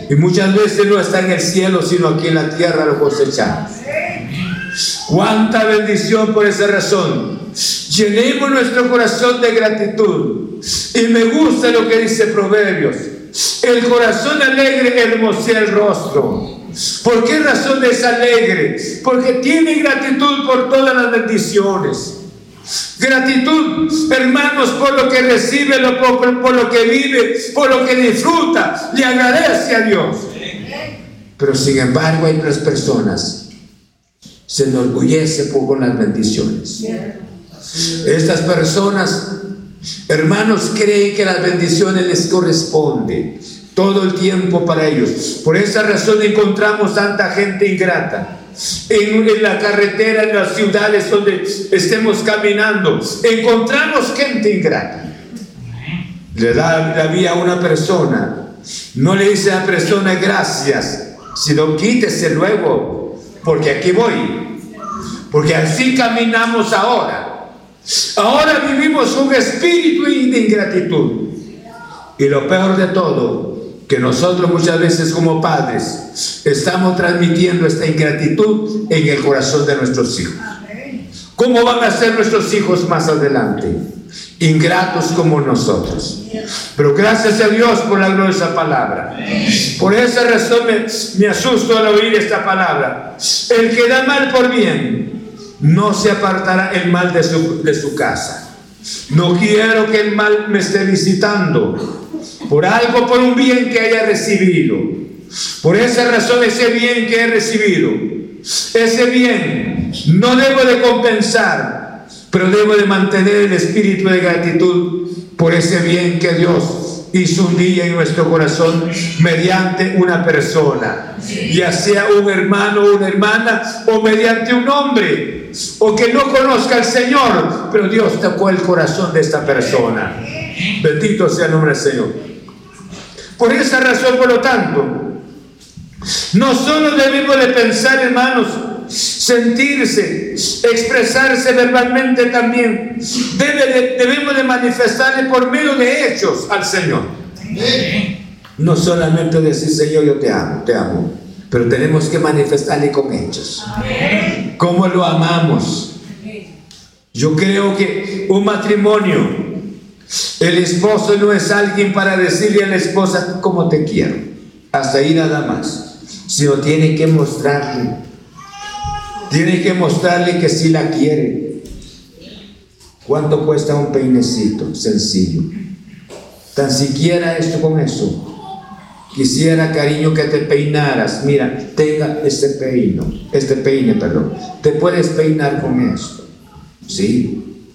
Y muchas veces no está en el cielo, sino aquí en la tierra lo cosechamos. Cuánta bendición por esa razón. Llenemos nuestro corazón de gratitud. Y me gusta lo que dice Proverbios. El corazón alegre hermosea el rostro. ¿Por qué razón es alegre? Porque tiene gratitud por todas las bendiciones. Gratitud, hermanos, por lo que recibe, por, lo que vive, por lo que disfruta. Le agradece a Dios. Pero sin embargo hay tres personas se enorgullece por las bendiciones. Estas personas, hermanos, creen que las bendiciones les corresponden todo el tiempo para ellos. Por esa razón encontramos tanta gente ingrata. En, la carretera, en las ciudades donde estemos caminando, encontramos gente ingrata. Le da la vía a una persona, no le dice a la persona gracias, sino quítese luego, porque aquí voy. Porque así caminamos ahora. Ahora vivimos un espíritu de ingratitud. Y lo peor de todo, que nosotros muchas veces como padres estamos transmitiendo esta ingratitud en el corazón de nuestros hijos. ¿Cómo van a ser nuestros hijos más adelante? Ingratos como nosotros. Pero gracias a Dios por la gloriosa palabra. Por esa razón me, asusto al oír esta palabra. El que da mal por bien, no se apartará el mal de su, de su casa. No quiero que el mal me esté visitando por algo, por un bien que haya recibido. Por esa razón, ese bien que he recibido, ese bien no debo de compensar, pero debo de mantener el espíritu de gratitud por ese bien que Dios hizo un día en nuestro corazón mediante una persona, ya sea un hermano o una hermana, o mediante un hombre, o que no conozca al Señor, pero Dios tocó el corazón de esta persona. Bendito sea el nombre del Señor. Por esa razón, por lo tanto, no solo debemos de pensar, hermanos, sentirse, expresarse verbalmente también. debemos de manifestarle por medio de hechos al Señor. No solamente decir, Señor, yo te amo, te amo, pero tenemos que manifestarle con hechos. ¿Cómo lo amamos? Yo creo que un matrimonio, el esposo no es alguien para decirle a la esposa cómo te quiero, hasta ahí nada más, sino tiene que mostrarle, tiene que mostrarle que sí la quiere. ¿Cuánto cuesta un peinecito sencillo? Tan siquiera esto con eso. Quisiera, cariño, que te peinaras. Mira, tenga este peino, este peine, perdón. Te puedes peinar con esto. Sí.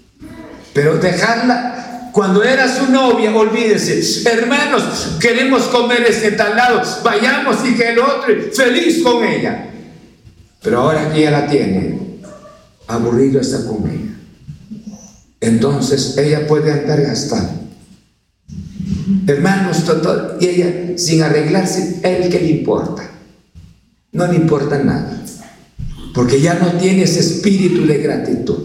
Pero dejarla, cuando era su novia, olvídese, hermanos, queremos comer ese tal lado, vayamos y que el otro, feliz con ella. Pero ahora que ella la tiene, aburrido está con ella. Entonces ella puede andar gastando. Hermanos, y ella sin arreglarse, él que le importa. No le importa nada. Porque ya no tiene ese espíritu de gratitud.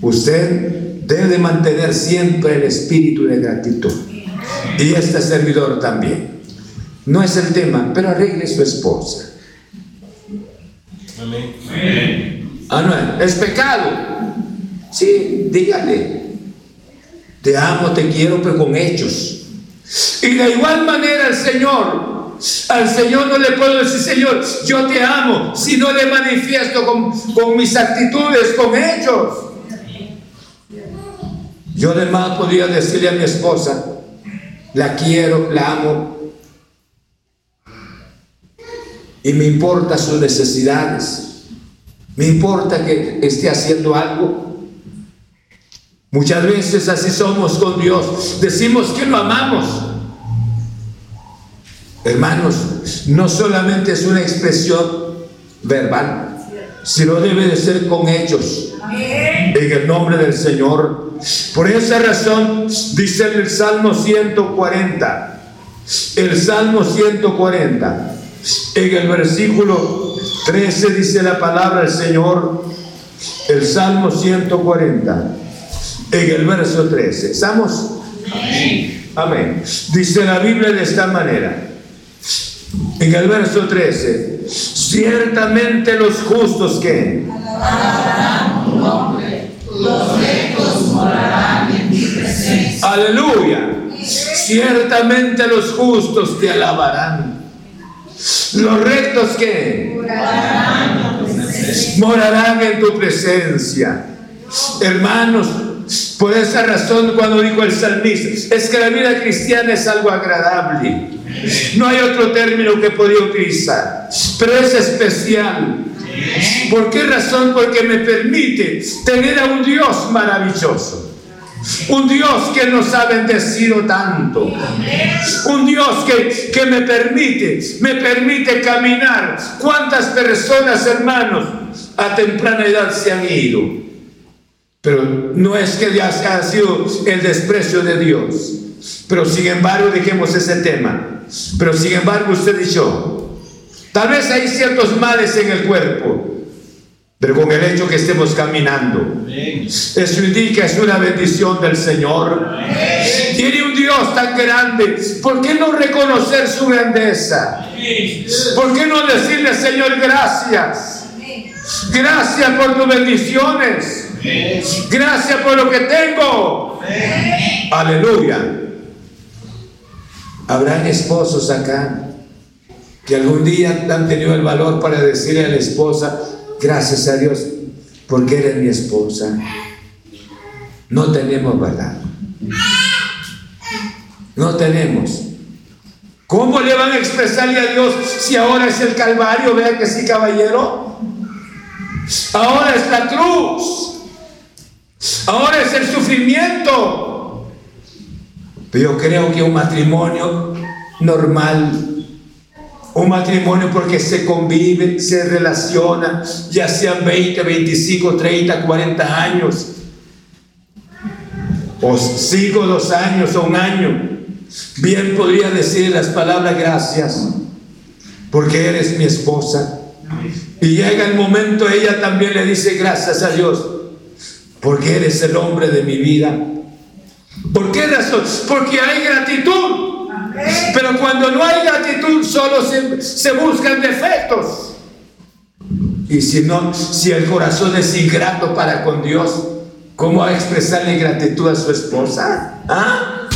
Usted debe mantener siempre el espíritu de gratitud. Y este servidor también. No es el tema, pero arregle su esposa. Amén. Ah, no, es pecado. Sí, dígale. Te amo, te quiero, pero con hechos. Y de igual manera el Señor, al Señor no le puedo decir, Señor, yo te amo, si no le manifiesto con, con mis actitudes, con hechos. Yo además podría decirle a mi esposa, la quiero, la amo, y me importa sus necesidades, me importa que esté haciendo algo. Muchas veces así somos con Dios, decimos que lo amamos. Hermanos, no solamente es una expresión verbal, sino debe de ser con hechos. En el nombre del Señor. Por esa razón dice el Salmo 140, el Salmo 140, en el versículo 13 dice la palabra del Señor, el Salmo 140, en el verso 13. ¿Estamos? Amén. Amén. Dice la Biblia de esta manera, en el verso 13, ciertamente los justos que los morarán en mi presencia. Aleluya. Ciertamente los justos te alabarán. Los rectos que morarán en tu presencia. Hermanos, por esa razón cuando dijo el salmista, es que la vida cristiana es algo agradable. No hay otro término que podía utilizar, pero es especial. ¿Por qué razón? Porque me permite tener a un Dios maravilloso. Un Dios que nos ha bendecido tanto. Un Dios que, que me permite, me permite caminar. ¿Cuántas personas, hermanos, a temprana edad se han ido? Pero no es que ya ha sido el desprecio de Dios. Pero sin embargo, dejemos ese tema. Pero sin embargo, usted y yo, tal vez hay ciertos males en el cuerpo. Pero con el hecho que estemos caminando, eso indica es una bendición del Señor. Tiene un Dios tan grande. ¿Por qué no reconocer su grandeza? ¿Por qué no decirle, Señor, gracias? Gracias por tus bendiciones. Gracias por lo que tengo. Aleluya. Habrán esposos acá que algún día han tenido el valor para decirle a la esposa, Gracias a Dios porque eres mi esposa. No tenemos verdad. No tenemos. ¿Cómo le van a expresarle a Dios si ahora es el Calvario? Vean que sí, caballero. Ahora es la cruz. Ahora es el sufrimiento. Pero yo creo que un matrimonio normal un matrimonio porque se convive, se relaciona, ya sean 20, 25, 30, 40 años, o 5, 2 años o un año. bien podría decir las palabras gracias, porque eres mi esposa. Y llega el momento, ella también le dice gracias a Dios, porque eres el hombre de mi vida. ¿Por qué razón? Porque hay gratitud. Pero cuando no hay gratitud, solo se, se buscan defectos. Y si no, si el corazón es ingrato para con Dios, ¿cómo va a expresarle gratitud a su esposa? ¿Ah?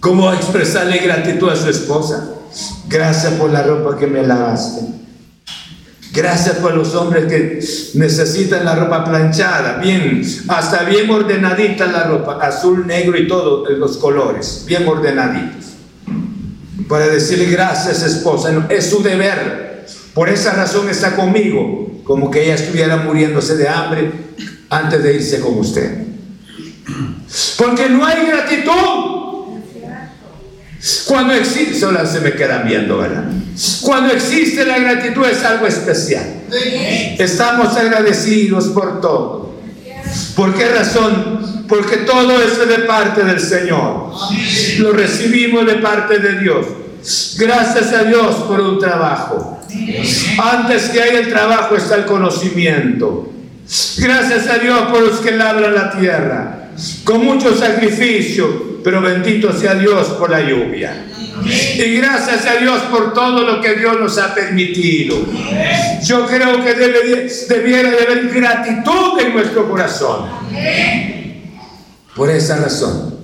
¿Cómo va a expresarle gratitud a su esposa? Gracias por la ropa que me lavaste. Gracias por los hombres que necesitan la ropa planchada, bien, hasta bien ordenadita la ropa, azul, negro y todo, los colores, bien ordenaditos. Para decirle gracias esposa, es su deber. Por esa razón está conmigo, como que ella estuviera muriéndose de hambre antes de irse con usted. Porque no hay gratitud. Cuando existe, solo se me quedan viendo, ¿verdad? Cuando existe la gratitud es algo especial. Estamos agradecidos por todo. ¿Por qué razón? Porque todo es de parte del Señor. Lo recibimos de parte de Dios. Gracias a Dios por un trabajo. Antes que haya el trabajo está el conocimiento. Gracias a Dios por los que labran la tierra. Con mucho sacrificio, pero bendito sea Dios por la lluvia. Y gracias a Dios por todo lo que Dios nos ha permitido. Yo creo que debe, debiera de haber gratitud en nuestro corazón. Por esa razón,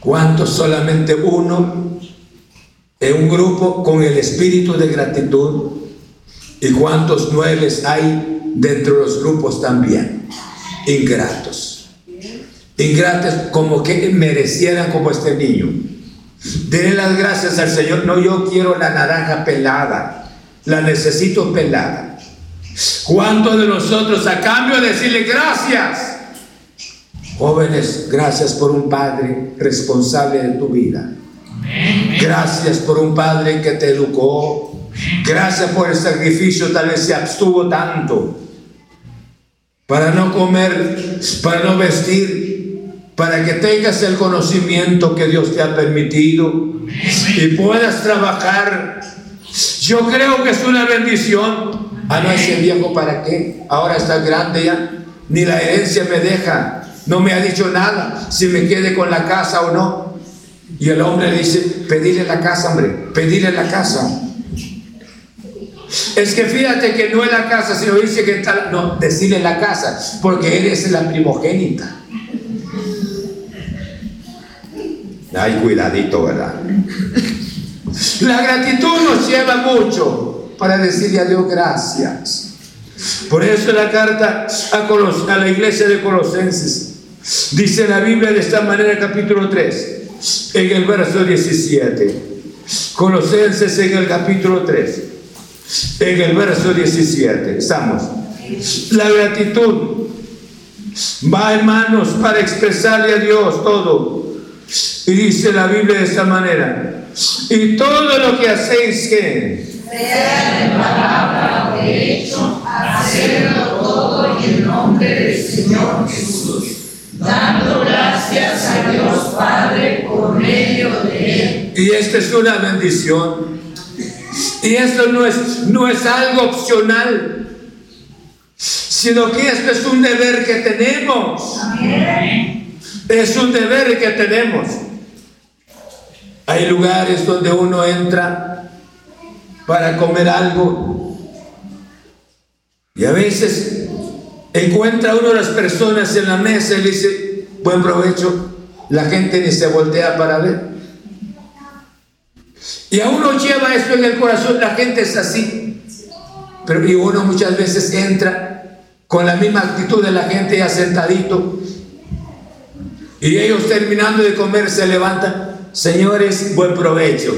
¿cuántos solamente uno en un grupo con el espíritu de gratitud? ¿Y cuántos nueve hay dentro de los grupos también? Ingratos. Ingratos como que merecieran como este niño Denle las gracias al Señor. No, yo quiero la naranja pelada. La necesito pelada. ¿Cuántos de nosotros a cambio de decirle gracias? Jóvenes, gracias por un padre responsable de tu vida. Gracias por un padre que te educó. Gracias por el sacrificio, tal vez se abstuvo tanto para no comer, para no vestir, para que tengas el conocimiento que Dios te ha permitido y puedas trabajar. Yo creo que es una bendición. Ah, no, ese viejo, ¿para qué? Ahora está grande ya. Ni la herencia me deja. No me ha dicho nada si me quede con la casa o no. Y el hombre dice, pedirle la casa, hombre, pedirle la casa. Es que fíjate que no es la casa, sino dice que tal, no, decirle la casa, porque eres la primogénita. Ay, cuidadito, ¿verdad? La gratitud nos lleva mucho para decirle a Dios gracias. Por eso la carta a, a la iglesia de Colosenses dice la Biblia de esta manera, capítulo 3, en el verso 17. Colosenses en el capítulo 3, en el verso 17. Estamos. La gratitud va, hermanos, para expresarle a Dios todo y dice la Biblia de esta manera, y todo lo que hacéis que sea de palabra o de hecho, todo en el nombre del Señor Jesús, dando gracias a Dios Padre por medio de Él. Y esta es una bendición. Y esto no es, no es algo opcional, sino que esto es un deber que tenemos. Es un deber que tenemos. Hay lugares donde uno entra para comer algo y a veces encuentra uno de las personas en la mesa y le dice, buen provecho, la gente ni se voltea para ver. Y a uno lleva esto en el corazón, la gente es así. Pero y uno muchas veces entra con la misma actitud de la gente ya sentadito. Y ellos terminando de comer se levantan Señores, buen provecho,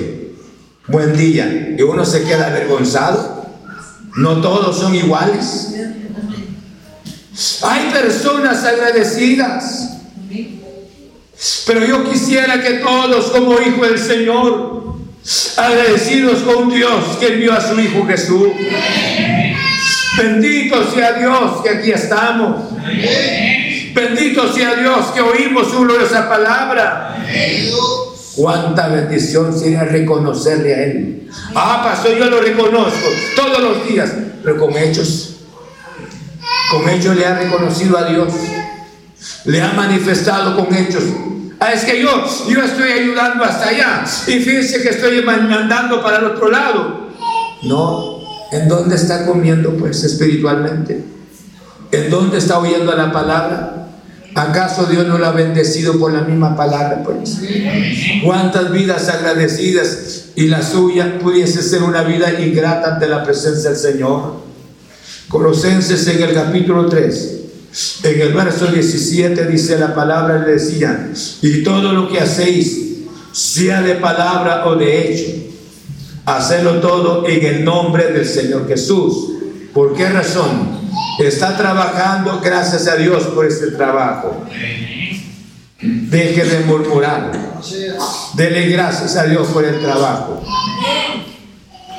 buen día. Y uno se queda avergonzado. No todos son iguales. Hay personas agradecidas. Pero yo quisiera que todos como hijo del Señor, agradecidos con Dios que envió a su Hijo Jesús. Bendito sea Dios que aquí estamos. Bendito sea Dios que oímos su esa palabra. Cuánta bendición sería reconocerle a Él. Ah, pastor, yo lo reconozco todos los días, pero con hechos. Con hechos le ha reconocido a Dios. Le ha manifestado con hechos. Ah, es que yo, yo estoy ayudando hasta allá. Y fíjense que estoy mandando para el otro lado. No, ¿en dónde está comiendo pues espiritualmente? ¿En dónde está oyendo la palabra? ¿Acaso Dios no lo ha bendecido por la misma palabra? Pues? ¿Cuántas vidas agradecidas y la suya pudiese ser una vida ingrata ante la presencia del Señor? Colosenses en el capítulo 3, en el verso 17 dice la palabra, le decía, y todo lo que hacéis, sea de palabra o de hecho, hacedlo todo en el nombre del Señor Jesús. ¿Por qué razón? Está trabajando, gracias a Dios por este trabajo. Deje de murmurar. Dele gracias a Dios por el trabajo.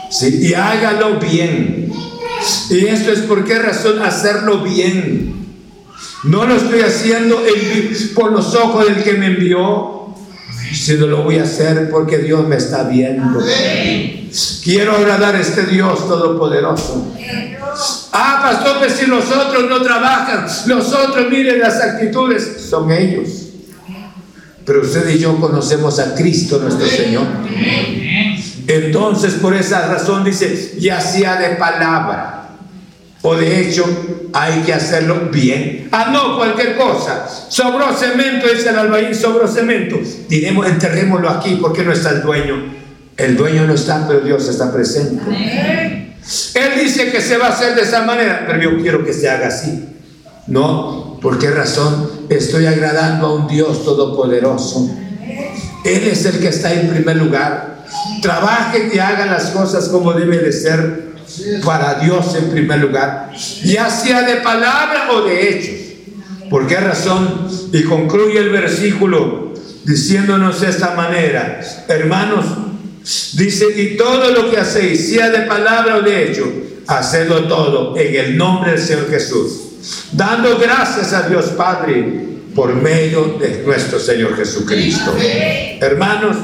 Sí, y hágalo bien. Y esto es por qué razón hacerlo bien. No lo estoy haciendo por los ojos del que me envió, sino lo voy a hacer porque Dios me está viendo. Quiero agradar a este Dios todopoderoso. Ah, pastor, pues si los otros no trabajan, los otros miren las actitudes, son ellos. Pero usted y yo conocemos a Cristo nuestro Señor. Entonces, por esa razón dice, ya sea de palabra o de hecho, hay que hacerlo bien. Ah, no, cualquier cosa. Sobró cemento, dice el albañil, sobró cemento. Diremos, enterrémoslo aquí porque no está el dueño. El dueño no está, pero Dios está presente. Él dice que se va a hacer de esa manera, pero yo quiero que se haga así. No, ¿por qué razón? Estoy agradando a un Dios todopoderoso. Él es el que está en primer lugar. Trabajen y hagan las cosas como debe de ser para Dios en primer lugar, ya sea de palabra o de hechos. ¿Por qué razón? Y concluye el versículo diciéndonos de esta manera, hermanos, dice, y todo lo que hacéis, sea de palabra o de hecho, hacedlo todo en el nombre del Señor Jesús, dando gracias a Dios Padre por medio de nuestro Señor Jesucristo. Hermanos,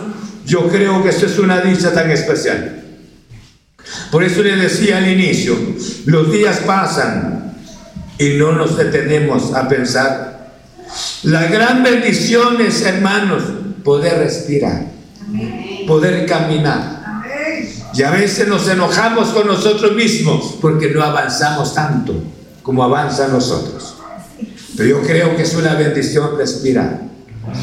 yo creo que esto es una dicha tan especial. Por eso le decía al inicio, los días pasan y no nos detenemos a pensar. La gran bendición es, hermanos, poder respirar, poder caminar. Y a veces nos enojamos con nosotros mismos porque no avanzamos tanto como avanzan nosotros. Pero yo creo que es una bendición respirar.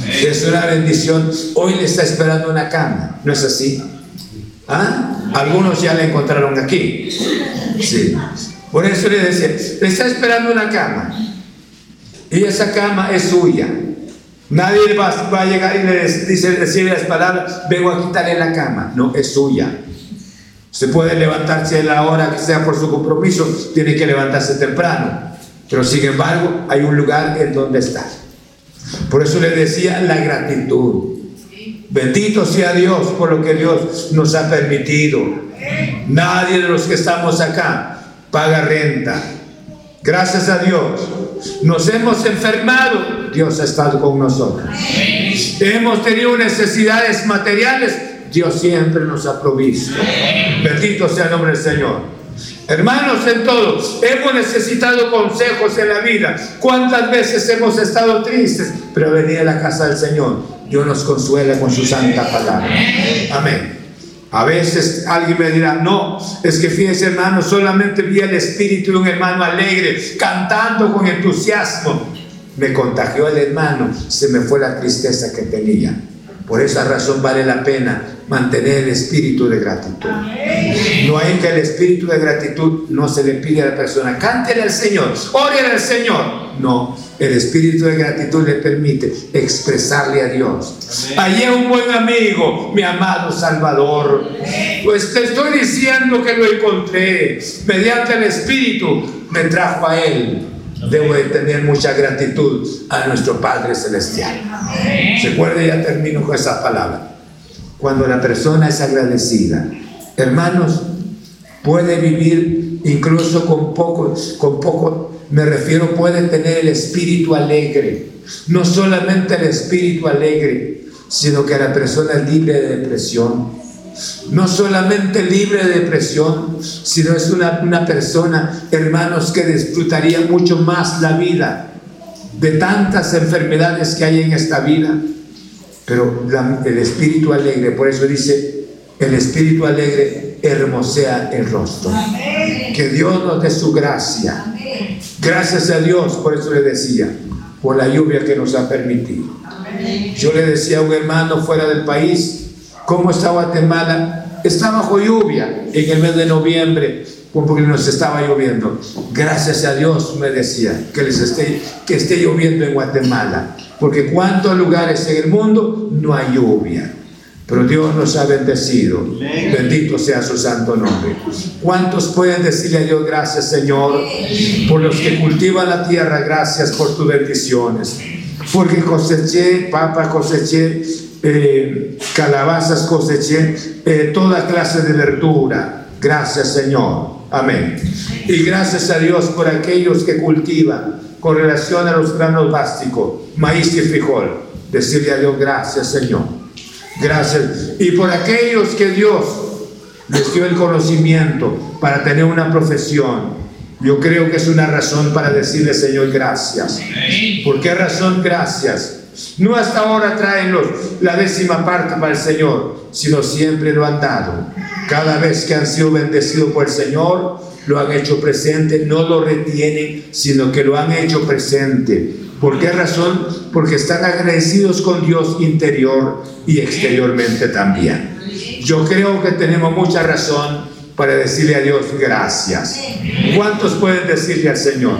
Es una bendición. Hoy le está esperando una cama, ¿no es así? ¿Ah? Algunos ya la encontraron aquí. Sí. Por eso le decía, le está esperando una cama. Y esa cama es suya. Nadie va, a llegar y le dice, decirle las palabras, vengo a quitarle la cama. No, es suya. Se puede levantarse a la hora que sea por su compromiso, tiene que levantarse temprano. Pero sin embargo, hay un lugar en donde está. Por eso le decía la gratitud. Bendito sea Dios por lo que Dios nos ha permitido. Nadie de los que estamos acá paga renta. Gracias a Dios. Nos hemos enfermado. Dios ha estado con nosotros. Hemos tenido necesidades materiales. Dios siempre nos ha provisto. Bendito sea el nombre del Señor. Hermanos en todos, hemos necesitado consejos en la vida. ¿Cuántas veces hemos estado tristes? Pero venir a la casa del Señor, Dios nos consuela con su santa palabra. Amén. A veces alguien me dirá, no, es que fíjense hermano, solamente vi el espíritu de un hermano alegre, cantando con entusiasmo. Me contagió el hermano, se me fue la tristeza que tenía. Por esa razón vale la pena mantener el espíritu de gratitud. No hay que el espíritu de gratitud no se le pide a la persona, cántele al Señor, ore al Señor. No, el espíritu de gratitud le permite expresarle a Dios. Allí un buen amigo, mi amado Salvador. Pues te estoy diciendo que lo encontré. Mediante el espíritu me trajo a Él debo de tener mucha gratitud a nuestro Padre Celestial. Se acuerde, ya termino con esa palabra. Cuando la persona es agradecida, hermanos, puede vivir incluso con poco, con poco me refiero, puede tener el espíritu alegre. No solamente el espíritu alegre, sino que la persona es libre de depresión. No solamente libre de depresión, sino es una, una persona, hermanos, que disfrutaría mucho más la vida de tantas enfermedades que hay en esta vida. Pero el espíritu alegre, por eso dice, el espíritu alegre hermosea el rostro. Que Dios nos dé su gracia. Gracias a Dios, por eso le decía, por la lluvia que nos ha permitido. Yo le decía a un hermano fuera del país, ¿cómo está Guatemala? Está bajo lluvia en el mes de noviembre, porque nos estaba lloviendo. Gracias a Dios, me decía, que les esté, que esté lloviendo en Guatemala, porque cuántos lugares en el mundo no hay lluvia. Pero Dios nos ha bendecido. Bendito sea su santo nombre. ¿Cuántos pueden decirle a Dios gracias, Señor? Por los que cultivan la tierra, gracias por tus bendiciones. Porque coseché, papa coseché, eh, calabazas coseché, eh, toda clase de verdura. Gracias, Señor. Amén. Y gracias a Dios por aquellos que cultivan con relación a los granos básicos, maíz y frijol. Decirle a Dios gracias, Señor. Gracias. Y por aquellos que Dios les dio el conocimiento para tener una profesión, yo creo que es una razón para decirle, Señor, gracias. ¿Por qué razón gracias? No hasta ahora traen los, la décima parte para el Señor, sino siempre lo han dado. Cada vez que han sido bendecidos por el Señor, lo han hecho presente, no lo retienen, sino que lo han hecho presente. ¿Por qué razón? Porque están agradecidos con Dios interior y exteriormente también. Yo creo que tenemos mucha razón para decirle a Dios gracias. ¿Cuántos pueden decirle al Señor?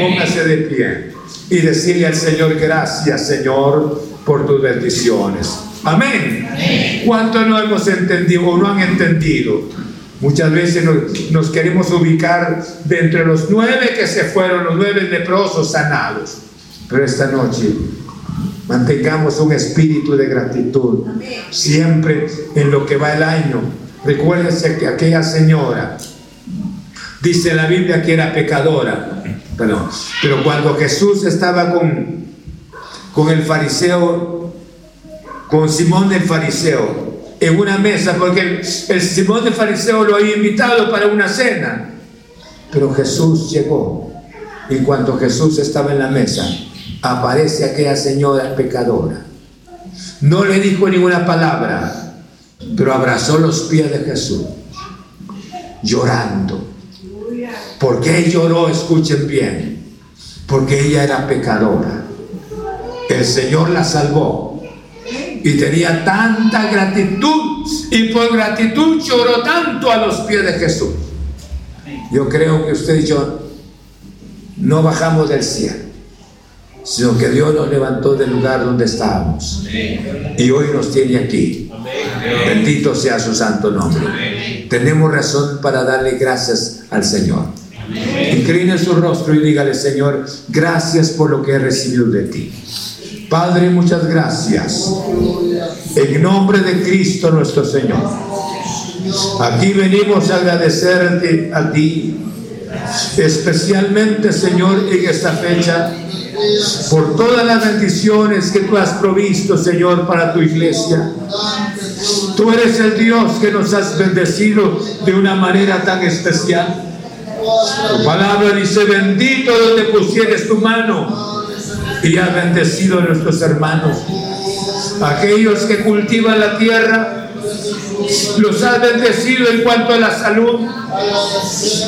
Póngase de pie y decirle al Señor gracias, Señor, por tus bendiciones. Amén. ¿Cuántos no hemos entendido o no han entendido? Muchas veces nos, queremos ubicar de entre los nueve que se fueron, los nueve leprosos sanados. Pero esta noche mantengamos un espíritu de gratitud siempre en lo que va el año. Recuérdense que aquella señora, dice la Biblia que era pecadora, pero cuando Jesús estaba con, con el fariseo, con Simón del fariseo, en una mesa, porque el, el Simón fariseo lo había invitado para una cena, pero Jesús llegó. Y cuando Jesús estaba en la mesa, aparece aquella señora pecadora. No le dijo ninguna palabra, pero abrazó los pies de Jesús, llorando. ¿Por qué lloró? Escuchen bien. Porque ella era pecadora. El Señor la salvó. Y tenía tanta gratitud. Y por gratitud lloró tanto a los pies de Jesús. Yo creo que usted y yo no bajamos del cielo sino que Dios nos levantó del lugar donde estábamos y hoy nos tiene aquí. Bendito sea su santo nombre. Tenemos razón para darle gracias al Señor. Incline su rostro y dígale, Señor, gracias por lo que he recibido de ti. Padre, muchas gracias. En nombre de Cristo nuestro Señor. Aquí venimos a agradecerte a ti, especialmente, Señor, en esta fecha por todas las bendiciones que tú has provisto, Señor, para tu iglesia. Tú eres el Dios que nos has bendecido de una manera tan especial. Tu palabra dice, bendito donde pusieres tu mano y has bendecido a nuestros hermanos. Aquellos que cultivan la tierra, los has bendecido en cuanto a la salud.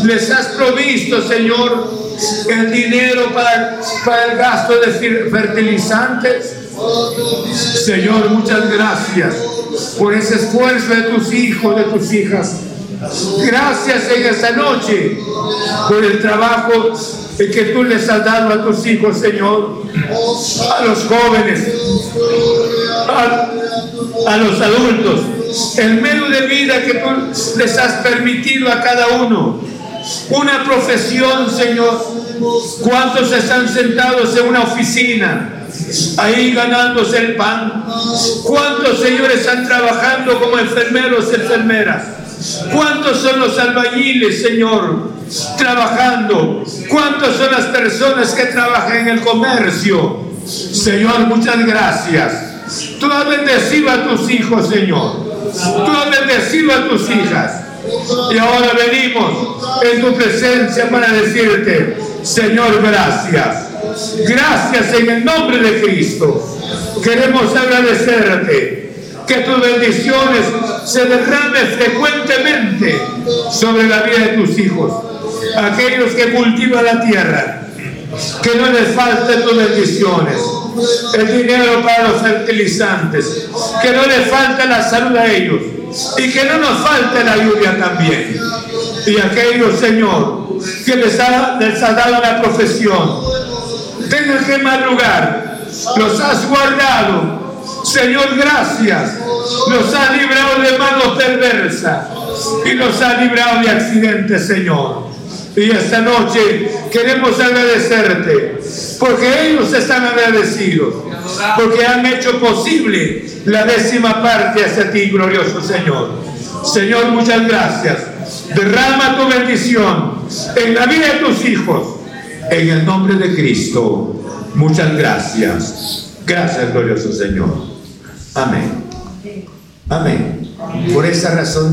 Les has provisto, Señor, el dinero para, para el gasto de fertilizantes. Señor, muchas gracias por ese esfuerzo de tus hijos, de tus hijas. Gracias en esta noche por el trabajo que tú les has dado a tus hijos, Señor, a los jóvenes, a, a los adultos, el medio de vida que tú les has permitido a cada uno. Una profesión, Señor. ¿Cuántos están sentados en una oficina? Ahí ganándose el pan. ¿Cuántos señores están trabajando como enfermeros enfermeras? ¿Cuántos son los albañiles, Señor, trabajando? ¿Cuántos son las personas que trabajan en el comercio? Señor, muchas gracias. Tú has bendecido a tus hijos, Señor. Tú has bendecido a tus hijas. Y ahora venimos en tu presencia para decirte, Señor, gracias. Gracias en el nombre de Cristo. Queremos agradecerte que tus bendiciones se derramen frecuentemente sobre la vida de tus hijos, aquellos que cultivan la tierra, que no les falten tus bendiciones, el dinero para los fertilizantes, que no les falte la salud a ellos y que no nos falte la lluvia también. Y aquellos, Señor, que les ha, les ha dado la profesión, tengan que madrugar, los has guardado Señor, gracias. Nos ha librado de manos perversas y nos ha librado de accidentes, Señor. Y esta noche queremos agradecerte porque ellos están agradecidos, porque han hecho posible la décima parte hacia ti, glorioso Señor. Señor, muchas gracias. Derrama tu bendición en la vida de tus hijos. En el nombre de Cristo, muchas gracias. Gracias, glorioso Señor. Amén. Amén. Por esa razón